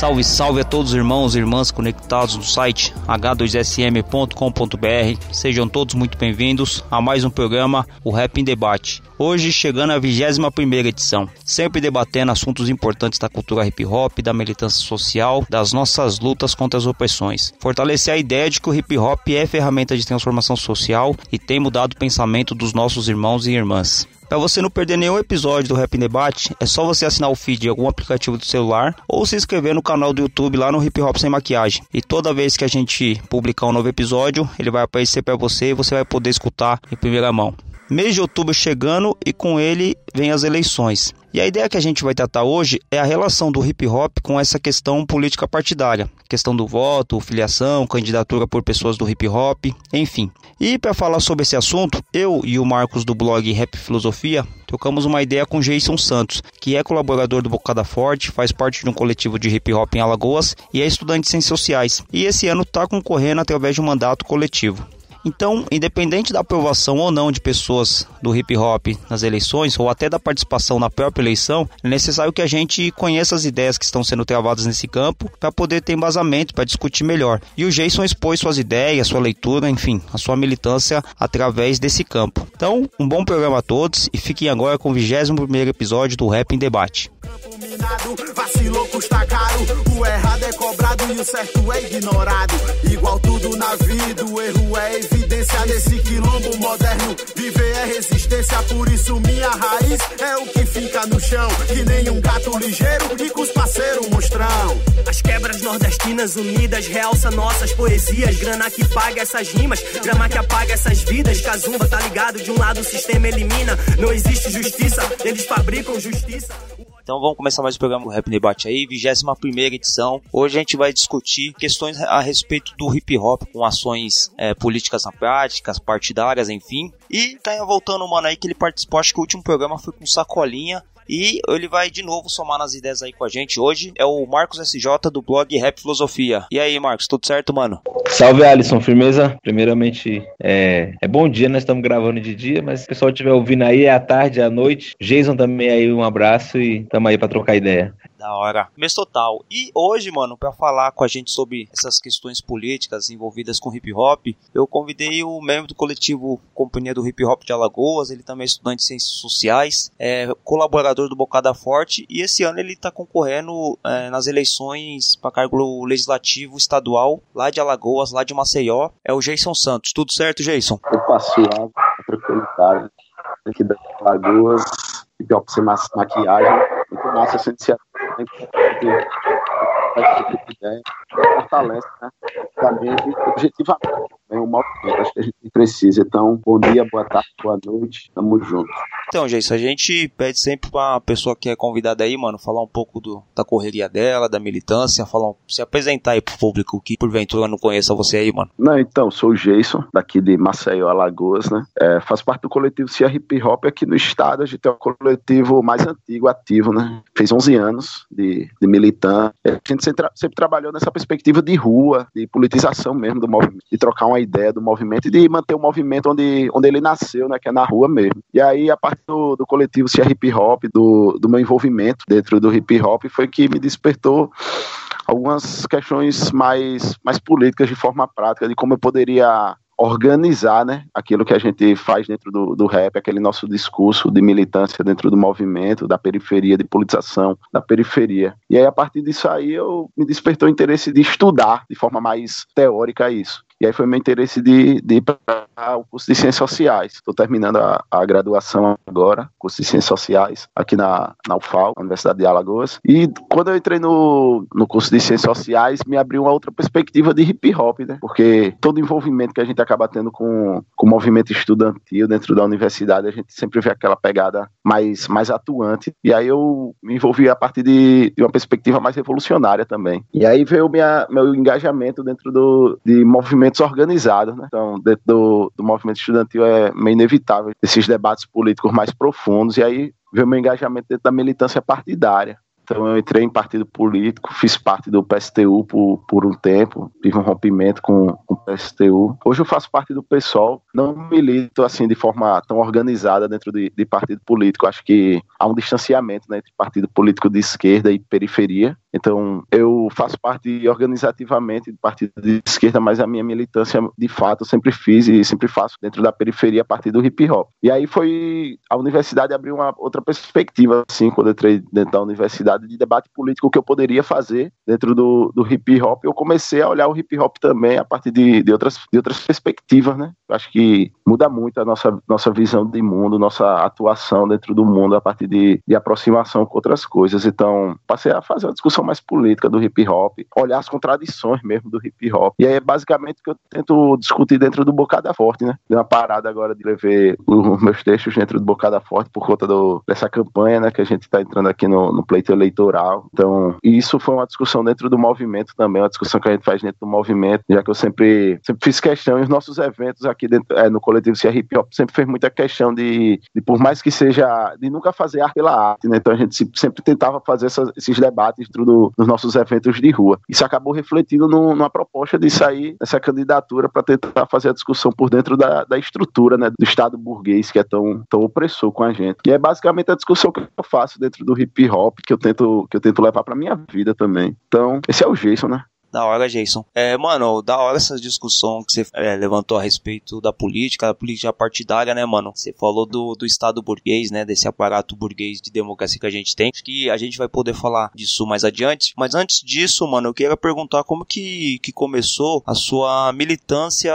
Salve, salve a todos os irmãos e irmãs conectados no site h2sm.com.br. Sejam todos muito bem-vindos a mais um programa, o Rap em Debate. Hoje chegando à 21 edição, sempre debatendo assuntos importantes da cultura hip hop, da militância social, das nossas lutas contra as opressões. Fortalecer a ideia de que o hip hop é ferramenta de transformação social e tem mudado o pensamento dos nossos irmãos e irmãs. Para você não perder nenhum episódio do Rap Debate, é só você assinar o feed de algum aplicativo do celular ou se inscrever no canal do YouTube lá no Hip Hop Sem Maquiagem. E toda vez que a gente publicar um novo episódio, ele vai aparecer para você e você vai poder escutar em primeira mão. Mês de outubro chegando e com ele vem as eleições. E a ideia que a gente vai tratar hoje é a relação do hip hop com essa questão política partidária, questão do voto, filiação, candidatura por pessoas do hip hop, enfim. E para falar sobre esse assunto, eu e o Marcos do blog Rap Filosofia trocamos uma ideia com Jason Santos, que é colaborador do Bocada Forte, faz parte de um coletivo de hip hop em Alagoas e é estudante de ciências sociais. E esse ano está concorrendo através de um mandato coletivo. Então, independente da aprovação ou não de pessoas do hip hop nas eleições, ou até da participação na própria eleição, é necessário que a gente conheça as ideias que estão sendo travadas nesse campo para poder ter embasamento, para discutir melhor. E o Jason expôs suas ideias, sua leitura, enfim, a sua militância através desse campo. Então, um bom programa a todos e fiquem agora com o 21 episódio do Rap em Debate. Minado, vacilou, custa caro. O errado é cobrado e o certo é ignorado. Igual tudo na vida, o erro é evidência nesse quilombo moderno. Viver é resistência, por isso minha raiz é o que fica no chão. Que nem um gato ligeiro e com os parceiros monstrão. As quebras nordestinas unidas realça nossas poesias. Grana que paga essas rimas, grama que apaga essas vidas. Casumba, tá ligado? De um lado o sistema elimina. Não existe justiça, eles fabricam justiça. Então vamos começar mais o programa do Rap Debate aí, 21 edição. Hoje a gente vai discutir questões a respeito do hip hop, com ações é, políticas na prática, partidárias, enfim. E tá voltando, mano, aí que ele participou, acho que o último programa foi com Sacolinha. E ele vai de novo somar nas ideias aí com a gente. Hoje é o Marcos SJ do blog Rap Filosofia. E aí, Marcos, tudo certo, mano? Salve, Alisson, firmeza? Primeiramente, é, é bom dia, nós estamos gravando de dia, mas se o pessoal estiver ouvindo aí, é à tarde, é à noite. Jason também aí, um abraço e tamo aí pra trocar ideia. Da hora. Mês total. E hoje, mano, para falar com a gente sobre essas questões políticas envolvidas com hip hop, eu convidei o membro do coletivo Companhia do Hip Hop de Alagoas, ele também é estudante de ciências sociais, é colaborador do Bocada Forte e esse ano ele tá concorrendo é, nas eleições para cargo legislativo estadual lá de Alagoas, lá de Maceió. É o Jason Santos. Tudo certo, Jason? Opa, suave, tranquilidade. Aqui da Alagoas, hip hop sem maquiagem. Muito massa essa iniciativa fortalece, né? Objetivamente, objetivamente, é um movimento, acho que a gente precisa. Então, bom dia, boa tarde, boa noite, tamo junto. Então, gente, a gente pede sempre pra pessoa que é convidada aí, mano, falar um pouco do, da correria dela, da militância, falar, se apresentar aí pro público que porventura não conheça você aí, mano. Não, então, sou o Jason, daqui de Maceió, Alagoas, né? É, faço parte do coletivo Hip Hop aqui no estado, a gente é o coletivo mais antigo, ativo, né? Fez 11 anos de, de militância. A gente sempre, sempre trabalhou nessa perspectiva de rua, de politização mesmo do movimento, de trocar uma ideia do movimento e de manter o movimento onde, onde ele nasceu, né? Que é na rua mesmo. E aí, a partir do, do coletivo Cia Hip Hop, do, do meu envolvimento dentro do hip hop, foi que me despertou algumas questões mais, mais políticas de forma prática, de como eu poderia organizar né, aquilo que a gente faz dentro do, do rap, aquele nosso discurso de militância dentro do movimento, da periferia, de politização da periferia. E aí, a partir disso aí, eu me despertou o interesse de estudar de forma mais teórica isso. E aí foi meu interesse de, de ir para o curso de Ciências Sociais. Estou terminando a, a, graduação agora, curso de Ciências Sociais, aqui na, na UFAL, Universidade de Alagoas. E quando eu entrei no, no curso de Ciências Sociais, me abriu uma outra perspectiva de hip hop, né? Porque todo envolvimento que a gente acaba tendo com, com o movimento estudantil dentro da universidade, a gente sempre vê aquela pegada mais, mais atuante. E aí eu me envolvi a partir de, de uma perspectiva mais revolucionária também. E aí veio minha, meu engajamento dentro do, de movimentos organizados, né? Então, dentro do, do movimento estudantil é meio inevitável esses debates políticos mais profundos. E aí veio meu engajamento dentro da militância partidária. Então eu entrei em partido político, fiz parte do PSTU por, por um tempo, tive um rompimento com, com o PSTU. Hoje eu faço parte do PSOL, não milito assim de forma tão organizada dentro de, de partido político. Acho que há um distanciamento né, entre partido político de esquerda e periferia. Então, eu faço parte organizativamente do partido de esquerda, mas a minha militância, de fato, eu sempre fiz e sempre faço dentro da periferia a partir do hip hop. E aí foi a universidade abriu uma outra perspectiva, assim, quando eu entrei dentro da universidade de debate político que eu poderia fazer dentro do, do hip hop. Eu comecei a olhar o hip hop também a partir de, de, outras, de outras perspectivas, né? Eu acho que muda muito a nossa, nossa visão de mundo, nossa atuação dentro do mundo a partir de, de aproximação com outras coisas. Então, passei a fazer uma discussão discussão mais política do hip hop, olhar as contradições mesmo do hip hop. E aí é basicamente o que eu tento discutir dentro do Bocada Forte, né? Dei uma parada agora de levar os meus textos dentro do Bocada Forte por conta do, dessa campanha, né? Que a gente está entrando aqui no, no pleito eleitoral. Então, isso foi uma discussão dentro do movimento também, uma discussão que a gente faz dentro do movimento, já que eu sempre, sempre fiz questão, e os nossos eventos aqui dentro, é, no coletivo Cia Hip Hop sempre fez muita questão de, de, por mais que seja, de nunca fazer arte pela arte, né? Então a gente sempre tentava fazer essas, esses debates dentro do, nos nossos eventos de rua. Isso acabou refletindo no, numa proposta de sair essa candidatura para tentar fazer a discussão por dentro da, da estrutura né, do Estado burguês que é tão, tão opressor com a gente. E é basicamente a discussão que eu faço dentro do hip hop que eu tento, que eu tento levar para minha vida também. Então, esse é o Jason, né? Da hora, Jason. É, mano, da hora essa discussão que você é, levantou a respeito da política, da política partidária, né, mano? Você falou do, do Estado burguês, né? Desse aparato burguês de democracia que a gente tem. Acho que a gente vai poder falar disso mais adiante. Mas antes disso, mano, eu queria perguntar como que, que começou a sua militância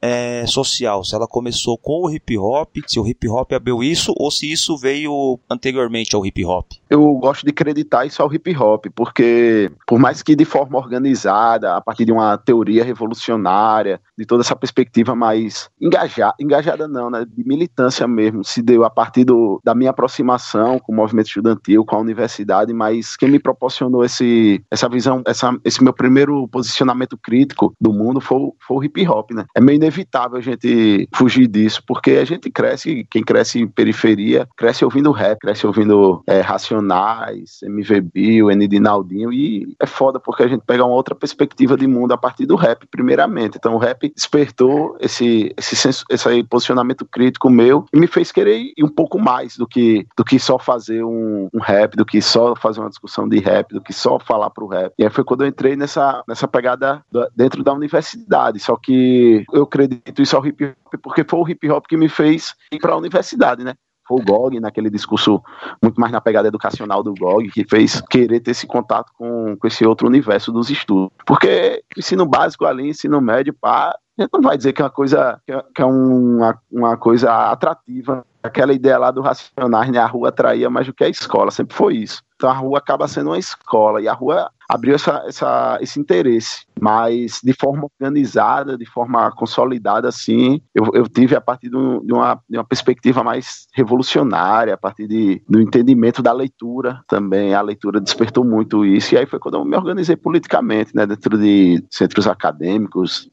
é, social. Se ela começou com o hip hop, se o hip hop abriu isso, ou se isso veio anteriormente ao hip hop. Eu gosto de acreditar isso ao hip hop, porque por mais que de forma organizada, a partir de uma teoria revolucionária, de toda essa perspectiva mais engajada, engajada não, né, de militância mesmo, se deu a partir do, da minha aproximação com o movimento estudantil, com a universidade, mas quem me proporcionou esse, essa visão, essa, esse meu primeiro posicionamento crítico do mundo foi, foi o hip hop, né? É meio inevitável a gente fugir disso, porque a gente cresce, quem cresce em periferia, cresce ouvindo rap, cresce ouvindo é, Racionais, MV Bill, N. Naldinho, e é foda porque a gente pega uma outra perspectiva de mundo a partir do rap, primeiramente. Então o rap despertou esse, esse, senso, esse posicionamento crítico meu e me fez querer ir um pouco mais do que, do que só fazer um, um rap, do que só fazer uma discussão de rap, do que só falar pro rap. E aí foi quando eu entrei nessa, nessa pegada dentro da universidade. Só que eu acredito isso ao hip hop porque foi o hip hop que me fez ir para a universidade, né? Foi o GOG, naquele discurso muito mais na pegada educacional do GOG, que fez querer ter esse contato com, com esse outro universo dos estudos. Porque ensino básico ali, ensino médio, pá, a gente não vai dizer que é uma coisa, que é, é uma, uma coisa atrativa. Aquela ideia lá do Racionais, né? A rua atraía mais do que a escola, sempre foi isso. Então a rua acaba sendo uma escola e a rua abriu essa, essa, esse interesse, mas de forma organizada, de forma consolidada, assim, eu, eu tive a partir de, um, de, uma, de uma perspectiva mais revolucionária, a partir de, do entendimento da leitura também. A leitura despertou muito isso, e aí foi quando eu me organizei politicamente, né, dentro de centros acadêmicos,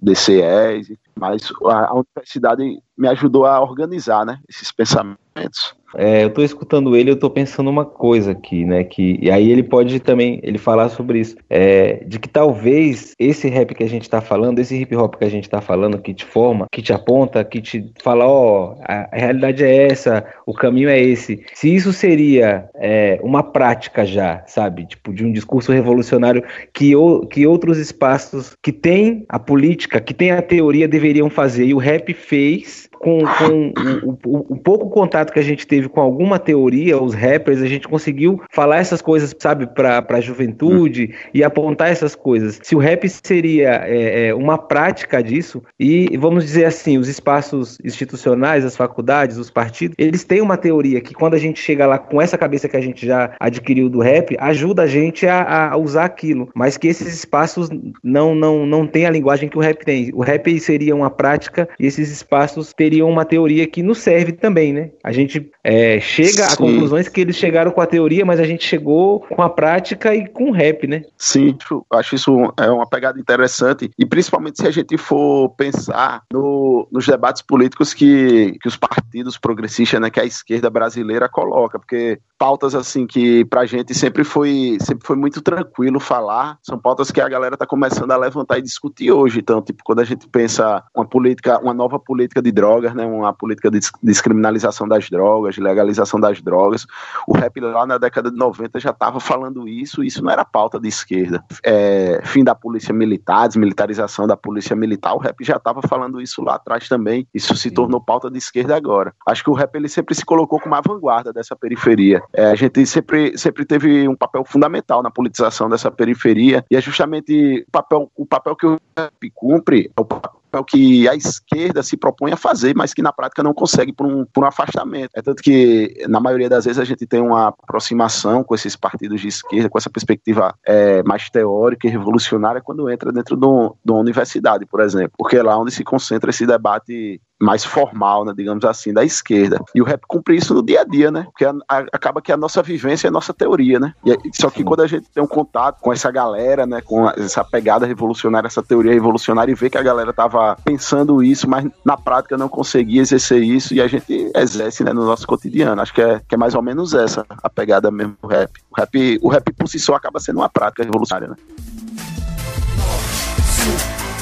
paesi. Mas a, universidade me ajudou a organizar, né, esses pensamentos. É, eu estou escutando ele, eu estou pensando uma coisa aqui, né? Que e aí ele pode também ele falar sobre isso, é, de que talvez esse rap que a gente está falando, esse hip hop que a gente está falando, que te forma, que te aponta, que te fala, ó, a, a, realidade é essa, o caminho é esse. Se isso seria é, uma prática já, sabe, tipo de um discurso revolucionário que o, que outros espaços que tem a política, que tem a teoria deveriam fazer. E o rap fez com, com o, o, o, pouco contato que a gente teve com alguma teoria, os rappers, a gente conseguiu falar essas coisas, sabe, para a juventude e apontar essas coisas. Se o rap seria é, é, uma prática disso, e vamos dizer assim, os espaços institucionais, as faculdades, os partidos, eles têm uma teoria que quando a gente chega lá com essa cabeça que a gente já adquiriu do rap, ajuda a gente a, a usar aquilo, mas que esses espaços não, não, não têm a linguagem que o rap tem. O rap seria uma prática e esses espaços teriam uma teoria que nos serve também, né? A gente é, chega Sim. a conclusões que eles chegaram com a teoria, mas a gente chegou com a prática e com o rap, né? Sim, acho isso é uma pegada interessante e principalmente se a gente for pensar no, nos debates políticos que, que os partidos progressistas, né, que a esquerda brasileira coloca, porque pautas assim que pra gente sempre foi sempre foi muito tranquilo falar, são pautas que a galera tá começando a levantar e discutir hoje. Então, tipo, quando a gente pensa uma política, uma nova política de drogas, né, uma política de descriminalização das drogas, legalização das drogas, o rap lá na década de 90 já estava falando isso, isso não era pauta de esquerda. É, fim da polícia militar, desmilitarização da polícia militar, o rap já estava falando isso lá atrás também. Isso se tornou pauta de esquerda agora. Acho que o rap ele sempre se colocou como a vanguarda dessa periferia. É, a gente sempre, sempre teve um papel fundamental na politização dessa periferia e é justamente o papel, o papel que o rap cumpre, é o papel que a esquerda se propõe a fazer, mas que na prática não consegue por um, por um afastamento. É tanto que, na maioria das vezes, a gente tem uma aproximação com esses partidos de esquerda, com essa perspectiva é, mais teórica e revolucionária, quando entra dentro de, de uma universidade, por exemplo, porque é lá onde se concentra esse debate mais formal, né, digamos assim, da esquerda. E o rap cumpre isso no dia a dia, né? Porque a, a, acaba que a nossa vivência é a nossa teoria, né? E, só que quando a gente tem um contato com essa galera, né, com essa pegada revolucionária, essa teoria revolucionária e vê que a galera tava pensando isso, mas na prática não conseguia exercer isso e a gente exerce, né, no nosso cotidiano. Acho que é, que é mais ou menos essa a pegada mesmo do rap. O rap, o rap por si só acaba sendo uma prática revolucionária, né?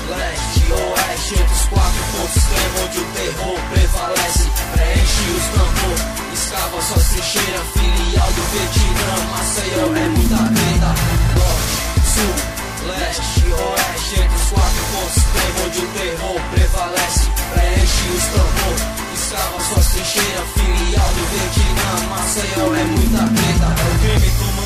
oeste entre os quatro pontos extremos onde o terror prevalece. Preenche os campos, escava suas trincheiras, filial do Vietnã, Maceió é muita vida. Norte, sul, leste, oeste entre os quatro pontos extremos onde o terror prevalece. Preenche os campos, escava suas trincheiras, filial do Vietnã, Maceió é muita treta. É o crime tomando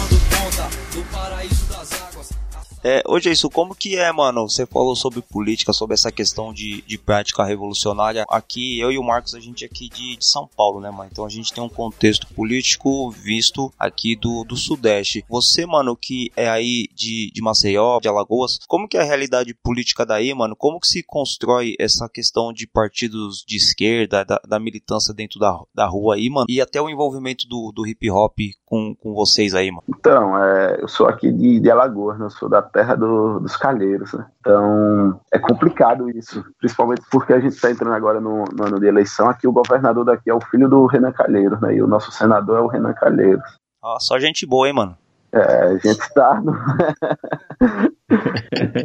É, é isso, como que é, mano? Você falou sobre política, sobre essa questão de, de prática revolucionária. Aqui, eu e o Marcos, a gente é aqui de, de São Paulo, né, mano? Então a gente tem um contexto político visto aqui do, do Sudeste. Você, mano, que é aí de, de Maceió, de Alagoas, como que é a realidade política daí, mano? Como que se constrói essa questão de partidos de esquerda, da, da militância dentro da, da rua aí, mano? E até o envolvimento do, do hip hop com, com vocês aí, mano? Então, é, eu sou aqui de, de Alagoas, né? Eu sou da terra do, dos calheiros, né? Então é complicado isso, principalmente porque a gente está entrando agora no, no, ano de eleição. Aqui o governador daqui é o filho do Renan Calheiros, né? E o nosso senador é o Renan Calheiros. Ah, só gente boa, hein, mano? É, a gente está no...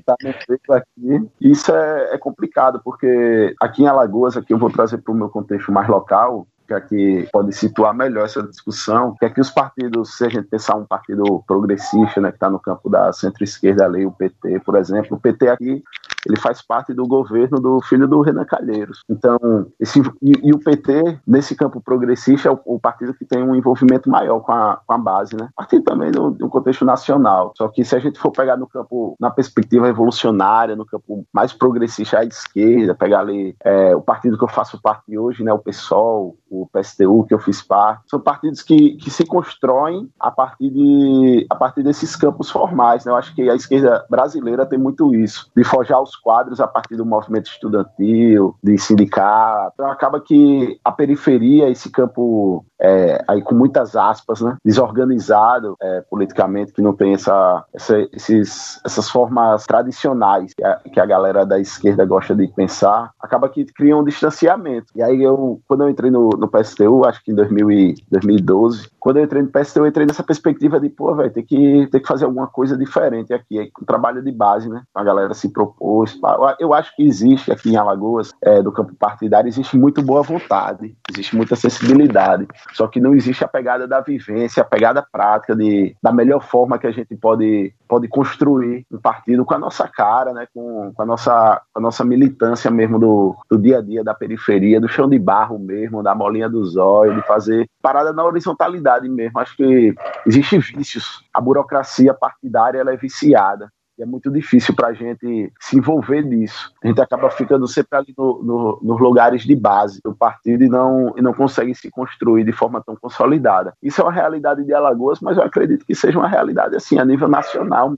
tá no aqui. Isso é, é complicado, porque aqui em Alagoas, aqui eu vou trazer para o meu contexto mais local, que aqui pode situar melhor essa discussão, que aqui os partidos, se a gente pensar um partido progressista, né, que está no campo da centro-esquerda ali, o PT, por exemplo, o PT aqui, ele faz parte do governo do filho do Renan Calheiros. Então, esse, e, e o PT, nesse campo progressista, é o, o, partido que tem um envolvimento maior com a, com a base, né? Partido também do, do contexto nacional. Só que se a gente for pegar no campo, na perspectiva revolucionária, no campo mais progressista à esquerda, pegar ali é, o partido que eu faço parte hoje, né, o PSOL, o PSTU, que eu fiz parte, são partidos que, que se constroem a partir, de, a partir desses campos formais. Né? Eu acho que a esquerda brasileira tem muito isso, de forjar os quadros a partir do movimento estudantil, de sindicato. Então acaba que a periferia, esse campo é, aí com muitas aspas, né, desorganizado é, politicamente, que não tem essa, essa, esses, essas formas tradicionais que a, que a, galera da esquerda gosta de pensar, acaba que cria um distanciamento. E aí eu, quando eu entrei no, no PSTU, acho que em 2000 e, 2012, quando eu entrei no PSTU, eu entrei nessa perspectiva de, pô, velho, tem que, tem que fazer alguma coisa diferente aqui, aí, um trabalho de base, né, a galera se propôs. Eu acho que existe aqui em Alagoas, é, do campo partidário, existe muito boa vontade, existe muita sensibilidade. Só que não existe a pegada da vivência, a pegada prática de, da melhor forma que a gente pode, pode construir um partido com a nossa cara, né? com, com, a, nossa, com a nossa militância mesmo do, do dia a dia, da periferia, do chão de barro mesmo, da molinha do zóio, de fazer parada na horizontalidade mesmo. Acho que existem vícios. A burocracia partidária ela é viciada. E é muito difícil para a gente se envolver nisso. A gente acaba ficando sempre ali no, no, nos lugares de base do partido e não, e não consegue se construir de forma tão consolidada. Isso é uma realidade de Alagoas, mas eu acredito que seja uma realidade assim a nível nacional.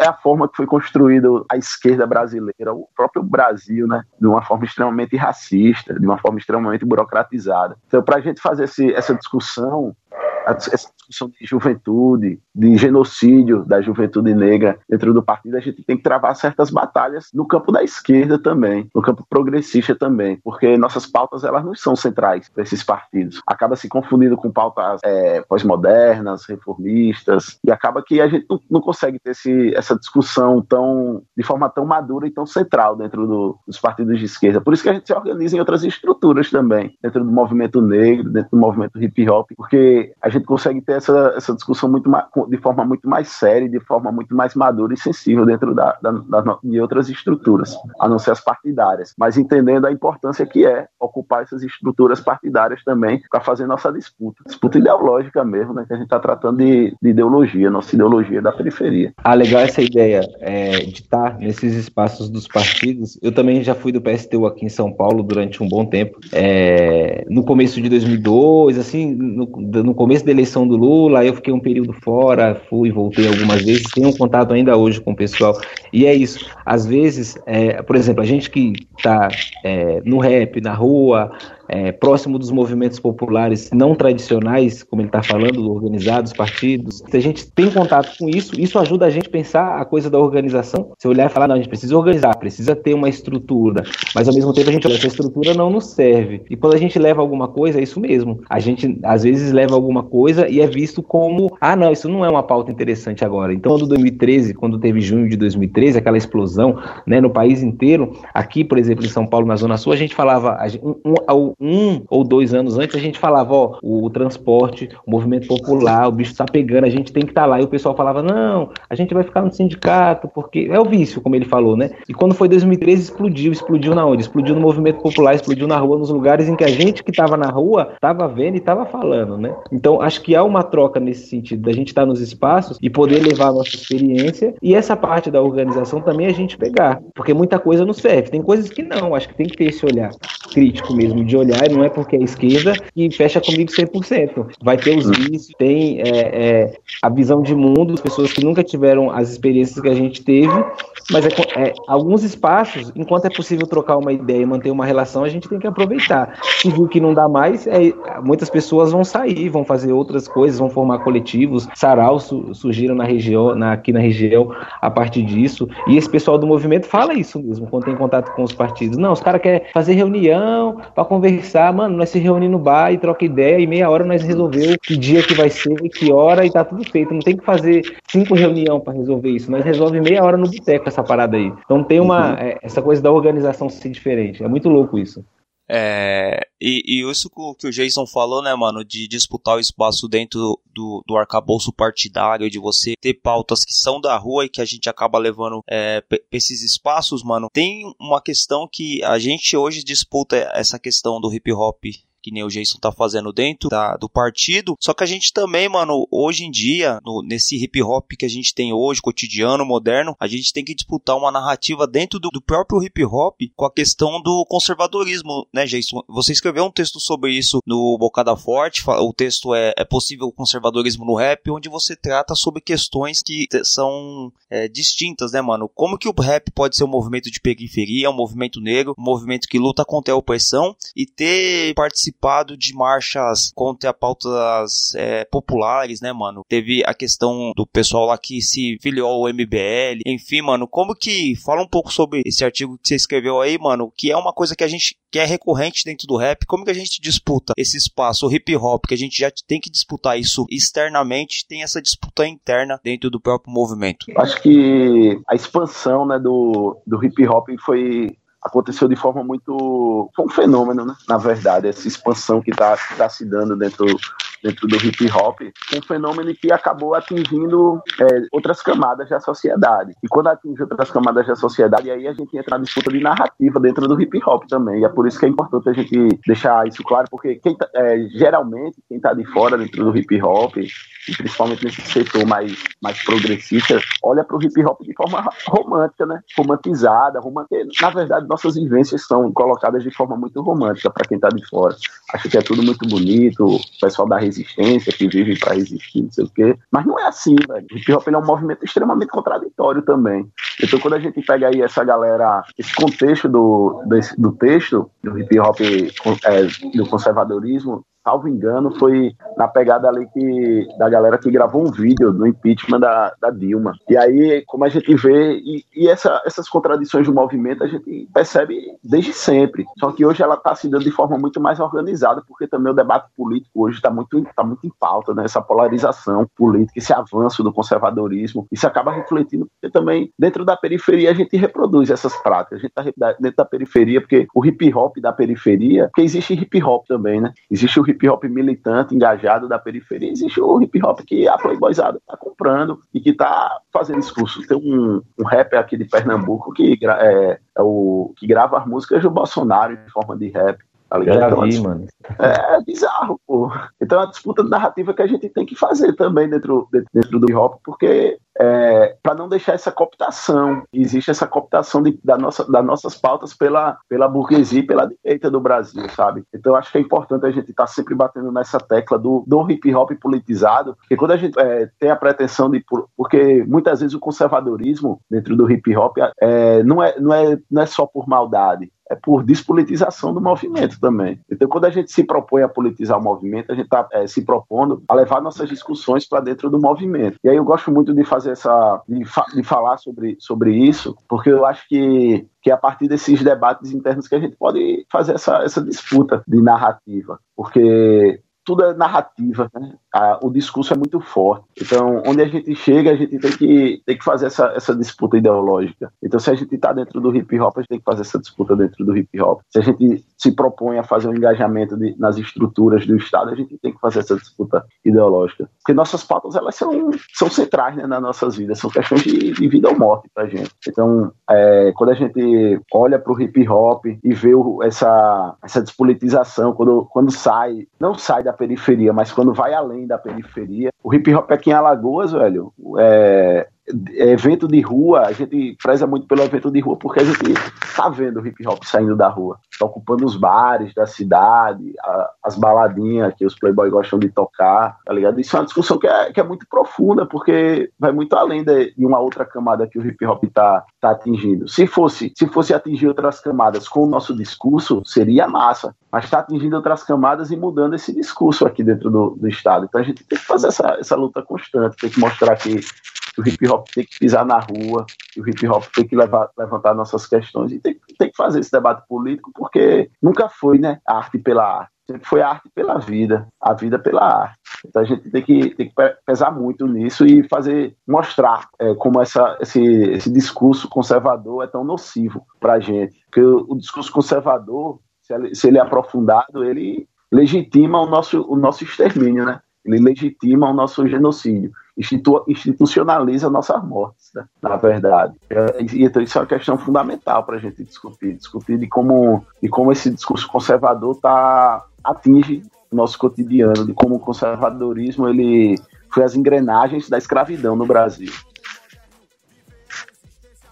É a forma que foi construída a esquerda brasileira, o próprio Brasil, né, de uma forma extremamente racista, de uma forma extremamente burocratizada. Então, para a gente fazer esse, essa discussão, essa discussão de juventude, de genocídio da juventude negra dentro do partido, a gente tem que travar certas batalhas no campo da esquerda também, no campo progressista também, porque nossas pautas elas não são centrais para esses partidos. Acaba se confundindo com pautas é, pós-modernas, reformistas, e acaba que a gente não, não consegue ter esse, essa discussão tão de forma tão madura e tão central dentro do, dos partidos de esquerda. Por isso que a gente se organiza em outras estruturas também, dentro do movimento negro, dentro do movimento hip hop, porque a gente consegue ter essa, essa discussão muito mais, de forma muito mais séria, de forma muito mais madura e sensível dentro da, da, da, de outras estruturas, a não ser as partidárias, mas entendendo a importância que é ocupar essas estruturas partidárias também para fazer nossa disputa, disputa ideológica mesmo, né, que a gente está tratando de, de, ideologia, nossa ideologia da periferia. Ah, legal essa ideia é, de estar tá nesses espaços dos partidos. Eu também já fui do PSTU aqui em São Paulo durante um bom tempo, é, no começo de 2002, assim, no, no começo da eleição do Lula, eu fiquei um período fora, fui, voltei algumas vezes, tenho contato ainda hoje com o pessoal. E é isso. Às vezes, é, por exemplo, a gente que está é, no rap, na rua, é, próximo dos movimentos populares não tradicionais, como ele está falando, organizados, partidos. Se a gente tem contato com isso, isso ajuda a gente a pensar a coisa da organização. Se olhar e falar, não, a gente precisa organizar, precisa ter uma estrutura, mas ao mesmo tempo a gente olha, essa estrutura não nos serve. E quando a gente leva alguma coisa, é isso mesmo. A gente às vezes leva alguma coisa e é visto como, ah, não, isso não é uma pauta interessante agora. Então, quando 2013, quando teve junho de 2013, aquela explosão né, no país inteiro, aqui, por exemplo, em São Paulo, na Zona Sul, a gente falava, um, um, um ou dois anos antes, a gente falava, ó, o, transporte, o movimento popular, o bicho tá pegando, a gente tem que estar tá lá. E o pessoal falava, não, a gente vai ficar no sindicato, porque é o vício, como ele falou, né? E quando foi 2013, explodiu. Explodiu na onde? Explodiu no movimento popular, explodiu na rua, nos lugares em que a gente que estava na rua estava vendo e estava falando, né? Então, acho que há uma troca nesse sentido, da gente estar tá nos espaços e poder levar a nossa experiência e essa parte da organização também a gente pegar, porque muita coisa não serve. Tem coisas que não, acho que tem que ter esse olhar crítico mesmo, de olhar e não é porque é esquerda que fecha comigo 100%. Vai ter os vícios, tem é, é, a visão de mundo, as pessoas que nunca tiveram as experiências que a gente teve, mas é, é, alguns espaços, enquanto é possível trocar uma ideia e manter uma relação, a gente tem que aproveitar. Se viu que não dá mais, é, muitas pessoas vão sair, vão fazer outras coisas, vão formar coletivos. Sarau su, surgiram na região, na, aqui na região a partir disso. E esse pessoal do movimento fala isso mesmo, quando tem contato com os partidos. Não, os caras querem fazer reunião para conversar, mano, nós se reunir no bar e troca ideia, e meia hora nós resolveu que dia que vai ser, que hora, e tá tudo feito. Não tem que fazer cinco reuniões para resolver isso. Nós resolve meia hora no boteco essa parada aí. Então tem uma. Uhum. É, essa coisa da organização ser diferente. É muito louco isso. É, e, e, isso que o Jason falou, né, mano, de disputar o espaço dentro do, do arcabouço partidário, de você ter pautas que são da rua e que a gente acaba levando é, pra esses espaços, mano. Tem uma questão que a gente hoje disputa essa questão do hip hop que nem o Jason tá fazendo dentro da, do partido. Só que a gente também, mano, hoje em dia, no, nesse hip hop que a gente tem hoje, cotidiano, moderno, a gente tem que disputar uma narrativa dentro do, do próprio hip hop com a questão do conservadorismo, né, Jason? Você escreveu um texto sobre isso no Bocada Forte, o texto é, é possível conservadorismo no rap, onde você trata sobre questões que são é, distintas, né, mano? Como que o rap pode ser um movimento de periferia, um movimento negro, um movimento que luta contra a opressão e ter participado participado de marchas contra pautas é, populares, né, mano? Teve a questão do pessoal lá que se filiou ao MBL. Enfim, mano, como que. Fala um pouco sobre esse artigo que você escreveu aí, mano, que é uma coisa que a gente que é recorrente dentro do rap. Como que a gente disputa esse espaço, o hip hop, que a gente já tem que disputar isso externamente, tem essa disputa interna dentro do próprio movimento? Acho que a expansão né, do, do hip hop foi aconteceu de forma muito. Foi um fenômeno, né? Na verdade, essa expansão que está tá se dando dentro, dentro do hip hop, um fenômeno que acabou atingindo é, outras camadas da sociedade. E quando atinge outras camadas da sociedade, aí a gente entra na disputa de narrativa dentro do hip hop também. E é por isso que é importante a gente deixar isso claro, porque quem tá, é, geralmente quem está de fora dentro do hip hop, e principalmente nesse setor mais, mais progressista, olha para o hip hop de forma romântica, né? Romantizada, romântica. Na verdade, nossas vivências são colocadas de forma muito romântica para quem está de fora. Acho que é tudo muito bonito, o pessoal da resistência que vive para resistir, não sei o quê. Mas não é assim, velho. O hip hop é um movimento extremamente contraditório também. Então, quando a gente pega aí essa galera, esse contexto do, desse, do texto, do hip hop é, do conservadorismo, salvo engano, foi na pegada ali que, da galera que gravou um vídeo do impeachment da, da Dilma. E aí, como a gente vê, e, e essa, essas contradições do movimento a gente percebe desde sempre. Só que hoje ela está se dando de forma muito mais organizada, porque também o debate político hoje está muito, tá muito em pauta, né? essa polarização política, esse avanço do conservadorismo. Isso acaba refletindo, porque também dentro da periferia a gente reproduz essas práticas. A gente está dentro da periferia, porque o hip hop da periferia, porque existe hip hop também, né? Existe o hip hip hop militante, engajado da periferia, existe o hip hop que a Playboyzada está comprando e que está fazendo discurso. Tem um, um rapper aqui de Pernambuco que, é, é o, que grava as músicas do Bolsonaro em forma de rap. Tá ligado? Então, vi, mano. É, bizarro, pô. Então é uma disputa narrativa que a gente tem que fazer também dentro, dentro do hip hop, porque é, para não deixar essa cooptação. Existe essa cooptação de, da nossa, das nossas pautas pela, pela burguesia e pela direita do Brasil, sabe? Então acho que é importante a gente estar tá sempre batendo nessa tecla do, do hip hop politizado, porque quando a gente é, tem a pretensão de. Porque muitas vezes o conservadorismo dentro do hip hop é, não, é, não, é, não é só por maldade, é por despolitização do movimento também. Então, quando a gente se propõe a politizar o movimento, a gente está é, se propondo a levar nossas discussões para dentro do movimento. E aí eu gosto muito de fazer essa, de, fa de falar sobre, sobre isso, porque eu acho que que é a partir desses debates internos que a gente pode fazer essa, essa disputa de narrativa, porque tudo é narrativa, né? O discurso é muito forte. Então, onde a gente chega, a gente tem que, tem que fazer essa, essa disputa ideológica. Então, se a gente está dentro do hip hop, a gente tem que fazer essa disputa dentro do hip hop. Se a gente se propõe a fazer um engajamento de, nas estruturas do Estado, a gente tem que fazer essa disputa ideológica. Porque nossas pautas, elas são, são centrais né, nas nossas vidas, são questões de, de vida ou morte para a gente. Então, é, quando a gente olha para o hip hop e vê o, essa, essa despolitização, quando, quando sai, não sai da periferia, mas quando vai além da periferia. O hip hop aqui em Alagoas, velho, é, é evento de rua, a gente preza muito pelo evento de rua porque a gente tá vendo o hip hop saindo da rua, tá ocupando os bares da cidade, a, as baladinhas que os playboys gostam de tocar, tá ligado? Isso é uma discussão que é, que é muito profunda, porque vai muito além de, de, uma outra camada que o hip hop tá, tá atingindo. Se fosse, se fosse atingir outras camadas com o nosso discurso, seria massa, mas está atingindo outras camadas e mudando esse discurso aqui dentro do, do Estado. Então a gente tem que fazer essa, essa luta constante, tem que mostrar que o hip hop tem que pisar na rua, o hip hop tem que levar, levantar nossas questões e tem, tem que fazer esse debate político, porque nunca foi né, arte pela arte, sempre foi arte pela vida, a vida pela arte. Então a gente tem que, tem que pesar muito nisso e fazer, mostrar é, como essa, esse, esse discurso conservador é tão nocivo para a gente. Porque o, o discurso conservador, se ele, se ele é aprofundado, ele legitima o nosso, o nosso extermínio, né? Ele legitima o nosso genocídio institu institucionaliza nossas mortes, né? na verdade. Então isso é uma questão fundamental para a gente discutir, discutir de como, de como esse discurso conservador tá, atinge o nosso cotidiano, de como o conservadorismo ele foi as engrenagens da escravidão no Brasil.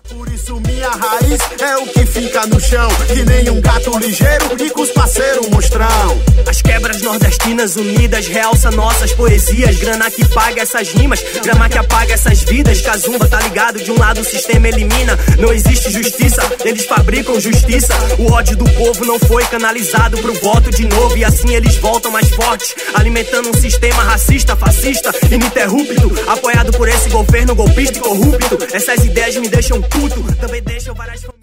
Por isso minha raiz é o que fica no chão Que nem um gato ligeiro e com os parceiros mostrão. As quebras nordestinas unidas realça nossas poesias Grana que paga essas rimas, grama que apaga essas vidas Casumba tá ligado, de um lado o sistema elimina Não existe justiça, eles fabricam justiça O ódio do povo não foi canalizado pro voto de novo E assim eles voltam mais fortes Alimentando um sistema racista, fascista, ininterrupto Apoiado por esse governo golpista e corrupto Essas ideias me deixam puto,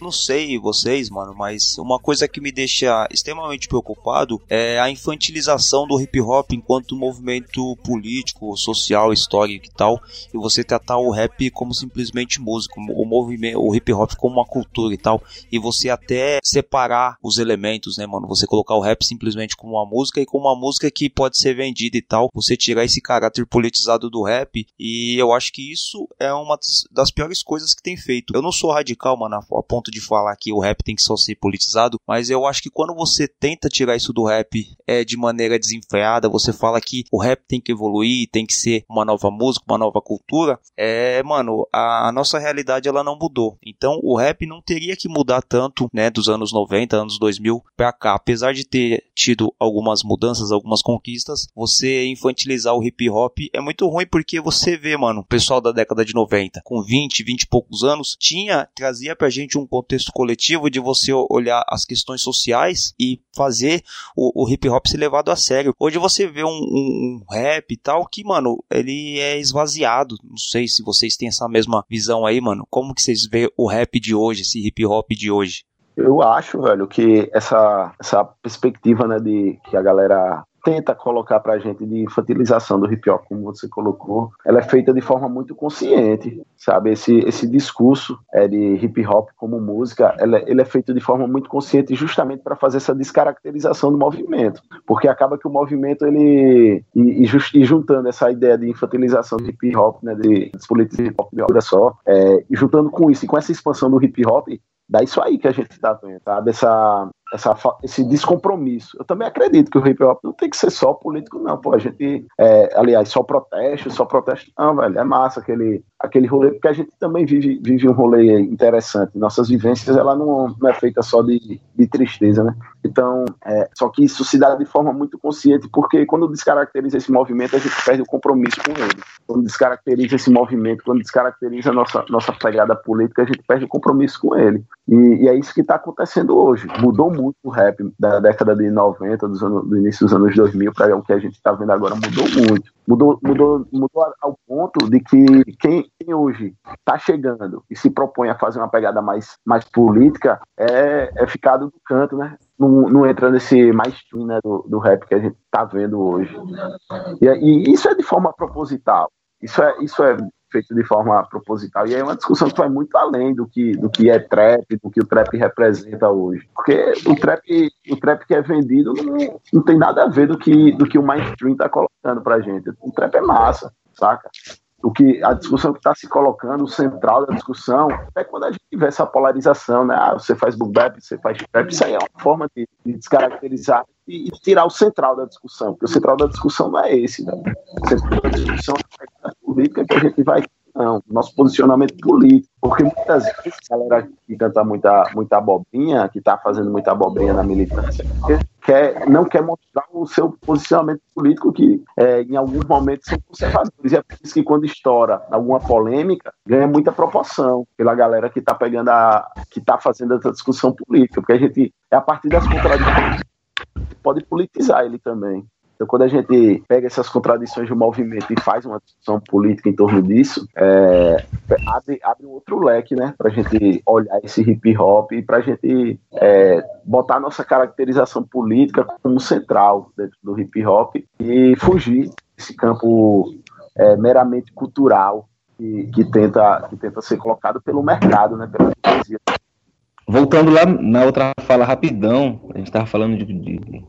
Não sei vocês, mano, mas uma coisa que me deixa extremamente preocupado é a infantilização do hip hop enquanto movimento político, social, histórico e tal, e você tratar o rap como simplesmente música, o movimento, o hip hop como uma cultura e tal, e você até separar os elementos, né, mano? Você colocar o rap simplesmente como uma música e como uma música que pode ser vendida e tal, você tirar esse caráter politizado do rap, e eu acho que isso é uma das piores coisas que tem feito. Eu não sou radical, mano, a ponto de falar que o rap tem que só ser politizado, mas eu acho que quando você tenta tirar isso do rap é de maneira desenfreada, você fala que o rap tem que evoluir, tem que ser uma nova música, uma nova cultura, é, mano, a, a nossa realidade ela não mudou. Então o rap não teria que mudar tanto, né, dos anos 90, anos 2000 pra cá. Apesar de ter tido algumas mudanças, algumas conquistas, você infantilizar o hip hop é muito ruim porque você vê, mano, o pessoal da década de 90, com 20, 20 e poucos anos, tinha, trazia pra gente um contexto coletivo de você olhar as questões sociais e fazer o, o hip hop ser levado a sério. Hoje você vê um, um, um rap e tal que, mano, ele é esvaziado. Não sei se vocês têm essa mesma visão aí, mano. Como que vocês vê o rap de hoje, esse hip hop de hoje? Eu acho, velho, que essa, essa perspectiva, né, de que a galera tenta colocar pra gente de infantilização do hip hop, como você colocou, ela é feita de forma muito consciente, sabe? Esse, esse discurso é, de hip hop como música, ela, ele é feito de forma muito consciente justamente para fazer essa descaracterização do movimento, porque acaba que o movimento, ele, e, e, just, e juntando essa ideia de infantilização do hip hop, né, de despolitização hip hop de só, é, e juntando com isso, e com essa expansão do hip hop, dá isso aí que a gente está vendo, sabe? Essa, essa, esse descompromisso. Eu também acredito que o hip hop não tem que ser só político, não. Pô, a gente, é, aliás, só protesto, só protesto, não, velho. É massa aquele, aquele rolê, porque a gente também vive, vive um rolê interessante. Nossas vivências, ela não, não é feita só de, de tristeza, né? Então, é, só que isso se dá de forma muito consciente, porque quando descaracteriza esse movimento, a gente perde o compromisso com ele. Quando descaracteriza esse movimento, quando descaracteriza a nossa, nossa pegada política, a gente perde o compromisso com ele. E, e é isso que está acontecendo hoje. Mudou muito o rap da década de 90, dos anos, do início dos anos 2000, para o que a gente está vendo agora, mudou muito. Mudou, mudou, mudou ao ponto de que quem, quem hoje está chegando e se propõe a fazer uma pegada mais, mais política é, é ficado do canto, né? Não, não entra nesse mainstream né, do, do rap que a gente está vendo hoje. E, e, isso é de forma proposital. Isso é, isso é feito de forma proposital. E é uma discussão que vai muito além do que, do que é trap, do que o trap representa hoje. Porque o trap, o trap que é vendido não, não tem nada a ver do que, do que o mainstream está colocando pra gente. O trap é massa, saca? o que a discussão que está se colocando, o central da discussão, é quando a gente tiver essa polarização, né? Ah, você faz boom bap, você faz trap, isso aí é uma forma de, de descaracterizar e, e, tirar o central da discussão, porque o central da discussão não é esse, né? O central da discussão é a política que a gente vai não, nosso posicionamento político. Porque muitas vezes a galera que canta muita, muita abobrinha, que está fazendo muita abobrinha na militância, quer, não quer mostrar o seu posicionamento político, que é, em alguns momentos são conservadores. E é por isso que quando estoura alguma polêmica, ganha muita proporção pela galera que está pegando a. que está fazendo essa discussão política. Porque a gente, é a partir das contradições, pode politizar ele também. Então, quando a gente pega essas contradições do movimento e faz uma discussão política em torno disso, é, abre, abre um outro leque, né, para a gente olhar esse hip hop e para a gente é, botar nossa caracterização política como central dentro do hip hop e fugir desse campo é, meramente cultural que, que, tenta, que tenta ser colocado pelo mercado, né, pela. Voltando lá na outra fala rapidão, a gente estava falando de, de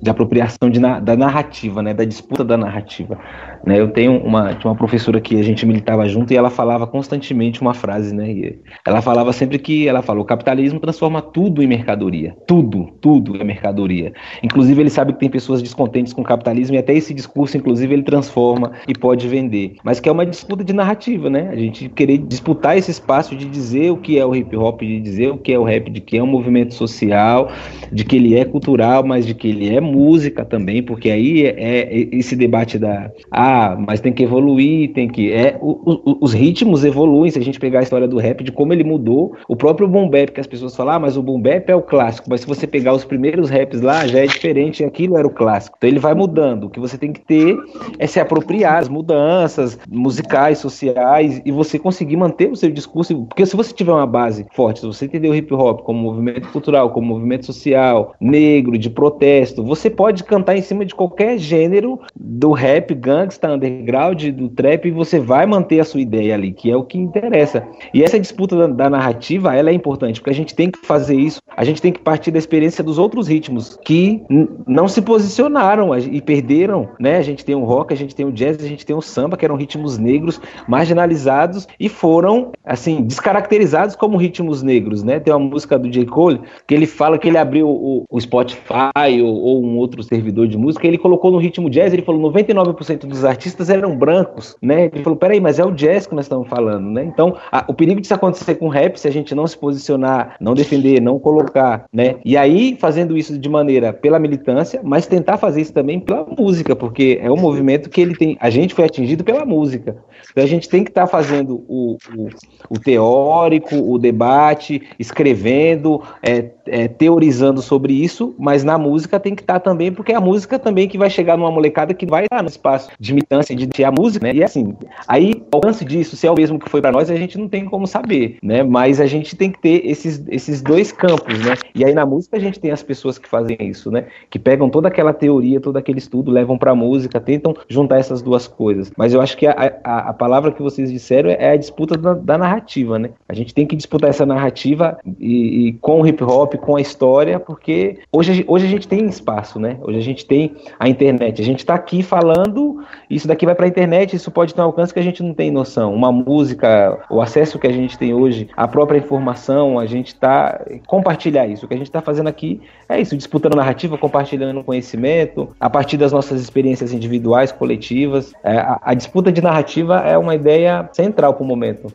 de apropriação de, da narrativa, né, da disputa da narrativa. Né, eu tenho uma, uma professora que a gente militava junto e ela falava constantemente uma frase, né, ela falava sempre que, ela falou, o capitalismo transforma tudo em mercadoria, tudo, tudo é mercadoria. Inclusive ele sabe que tem pessoas descontentes com o capitalismo e até esse discurso, inclusive, ele transforma e pode vender. Mas que é uma disputa de narrativa, né, a gente querer disputar esse espaço de dizer o que é o hip hop, de dizer o que é o rap, de que é um movimento social, de que ele é cultural, mas de que ele é música também, porque aí é, é esse debate da ah, mas tem que evoluir, tem que é o, o, os ritmos evoluem. Se a gente pegar a história do rap, de como ele mudou, o próprio boom bap que as pessoas falam, ah, mas o boom bap é o clássico, mas se você pegar os primeiros raps lá, já é diferente, aquilo era o clássico. Então ele vai mudando. O que você tem que ter é se apropriar das mudanças musicais, sociais e você conseguir manter o seu discurso, porque se você tiver uma base forte, se você entender o hip hop como movimento cultural, como movimento social, negro, de protesto, você pode cantar em cima de qualquer gênero do rap, gangsta, underground, do trap, e você vai manter a sua ideia ali, que é o que interessa. E essa disputa da, da narrativa, ela é importante, porque a gente tem que fazer isso, a gente tem que partir da experiência dos outros ritmos, que não se posicionaram e perderam, né? A gente tem o rock, a gente tem o jazz, a gente tem o samba, que eram ritmos negros, marginalizados, e foram, assim, descaracterizados como ritmos negros, né? Tem uma música do J. Cole, que ele fala que ele abriu o, o Spotify ou, ou, um outro servidor de música, ele colocou no ritmo jazz, ele falou 99% dos artistas eram brancos, né? Ele falou, peraí, mas é o jazz que nós estamos falando, né? Então, a, o perigo disso acontecer com rap, se a gente não se posicionar, não defender, não colocar, né? E aí, fazendo isso de maneira pela militância, mas tentar fazer isso também pela música, porque é um movimento que ele tem, a gente foi atingido pela música. Então a gente tem que estar tá fazendo o, o, o, teórico, o debate, escrevendo, é, é, teorizando sobre isso, mas na música tem que estar tá também, porque é a música também que vai chegar numa molecada que vai estar no espaço de militância, de a música, né? E assim, aí o alcance disso, se é o mesmo que foi para nós, a gente não tem como saber, né? Mas a gente tem que ter esses, esses dois campos, né? E aí na música a gente tem as pessoas que fazem isso, né? Que pegam toda aquela teoria, todo aquele estudo, levam para a música, tentam juntar essas duas coisas. Mas eu acho que a, a, a palavra que vocês disseram é a disputa da, da, narrativa, né? A gente tem que disputar essa narrativa e, e, com o hip hop, com a história, porque hoje, hoje a gente tem espaço, né? Hoje a gente tem a internet. A gente está aqui falando, isso daqui vai para a internet, isso pode ter um alcance que a gente não tem noção. Uma música, o acesso que a gente tem hoje, a própria informação, a gente está compartilhar isso. O que a gente está fazendo aqui é isso, disputando narrativa, compartilhando conhecimento, a partir das nossas experiências individuais, coletivas. É, a, a disputa de narrativa é uma ideia central para o momento.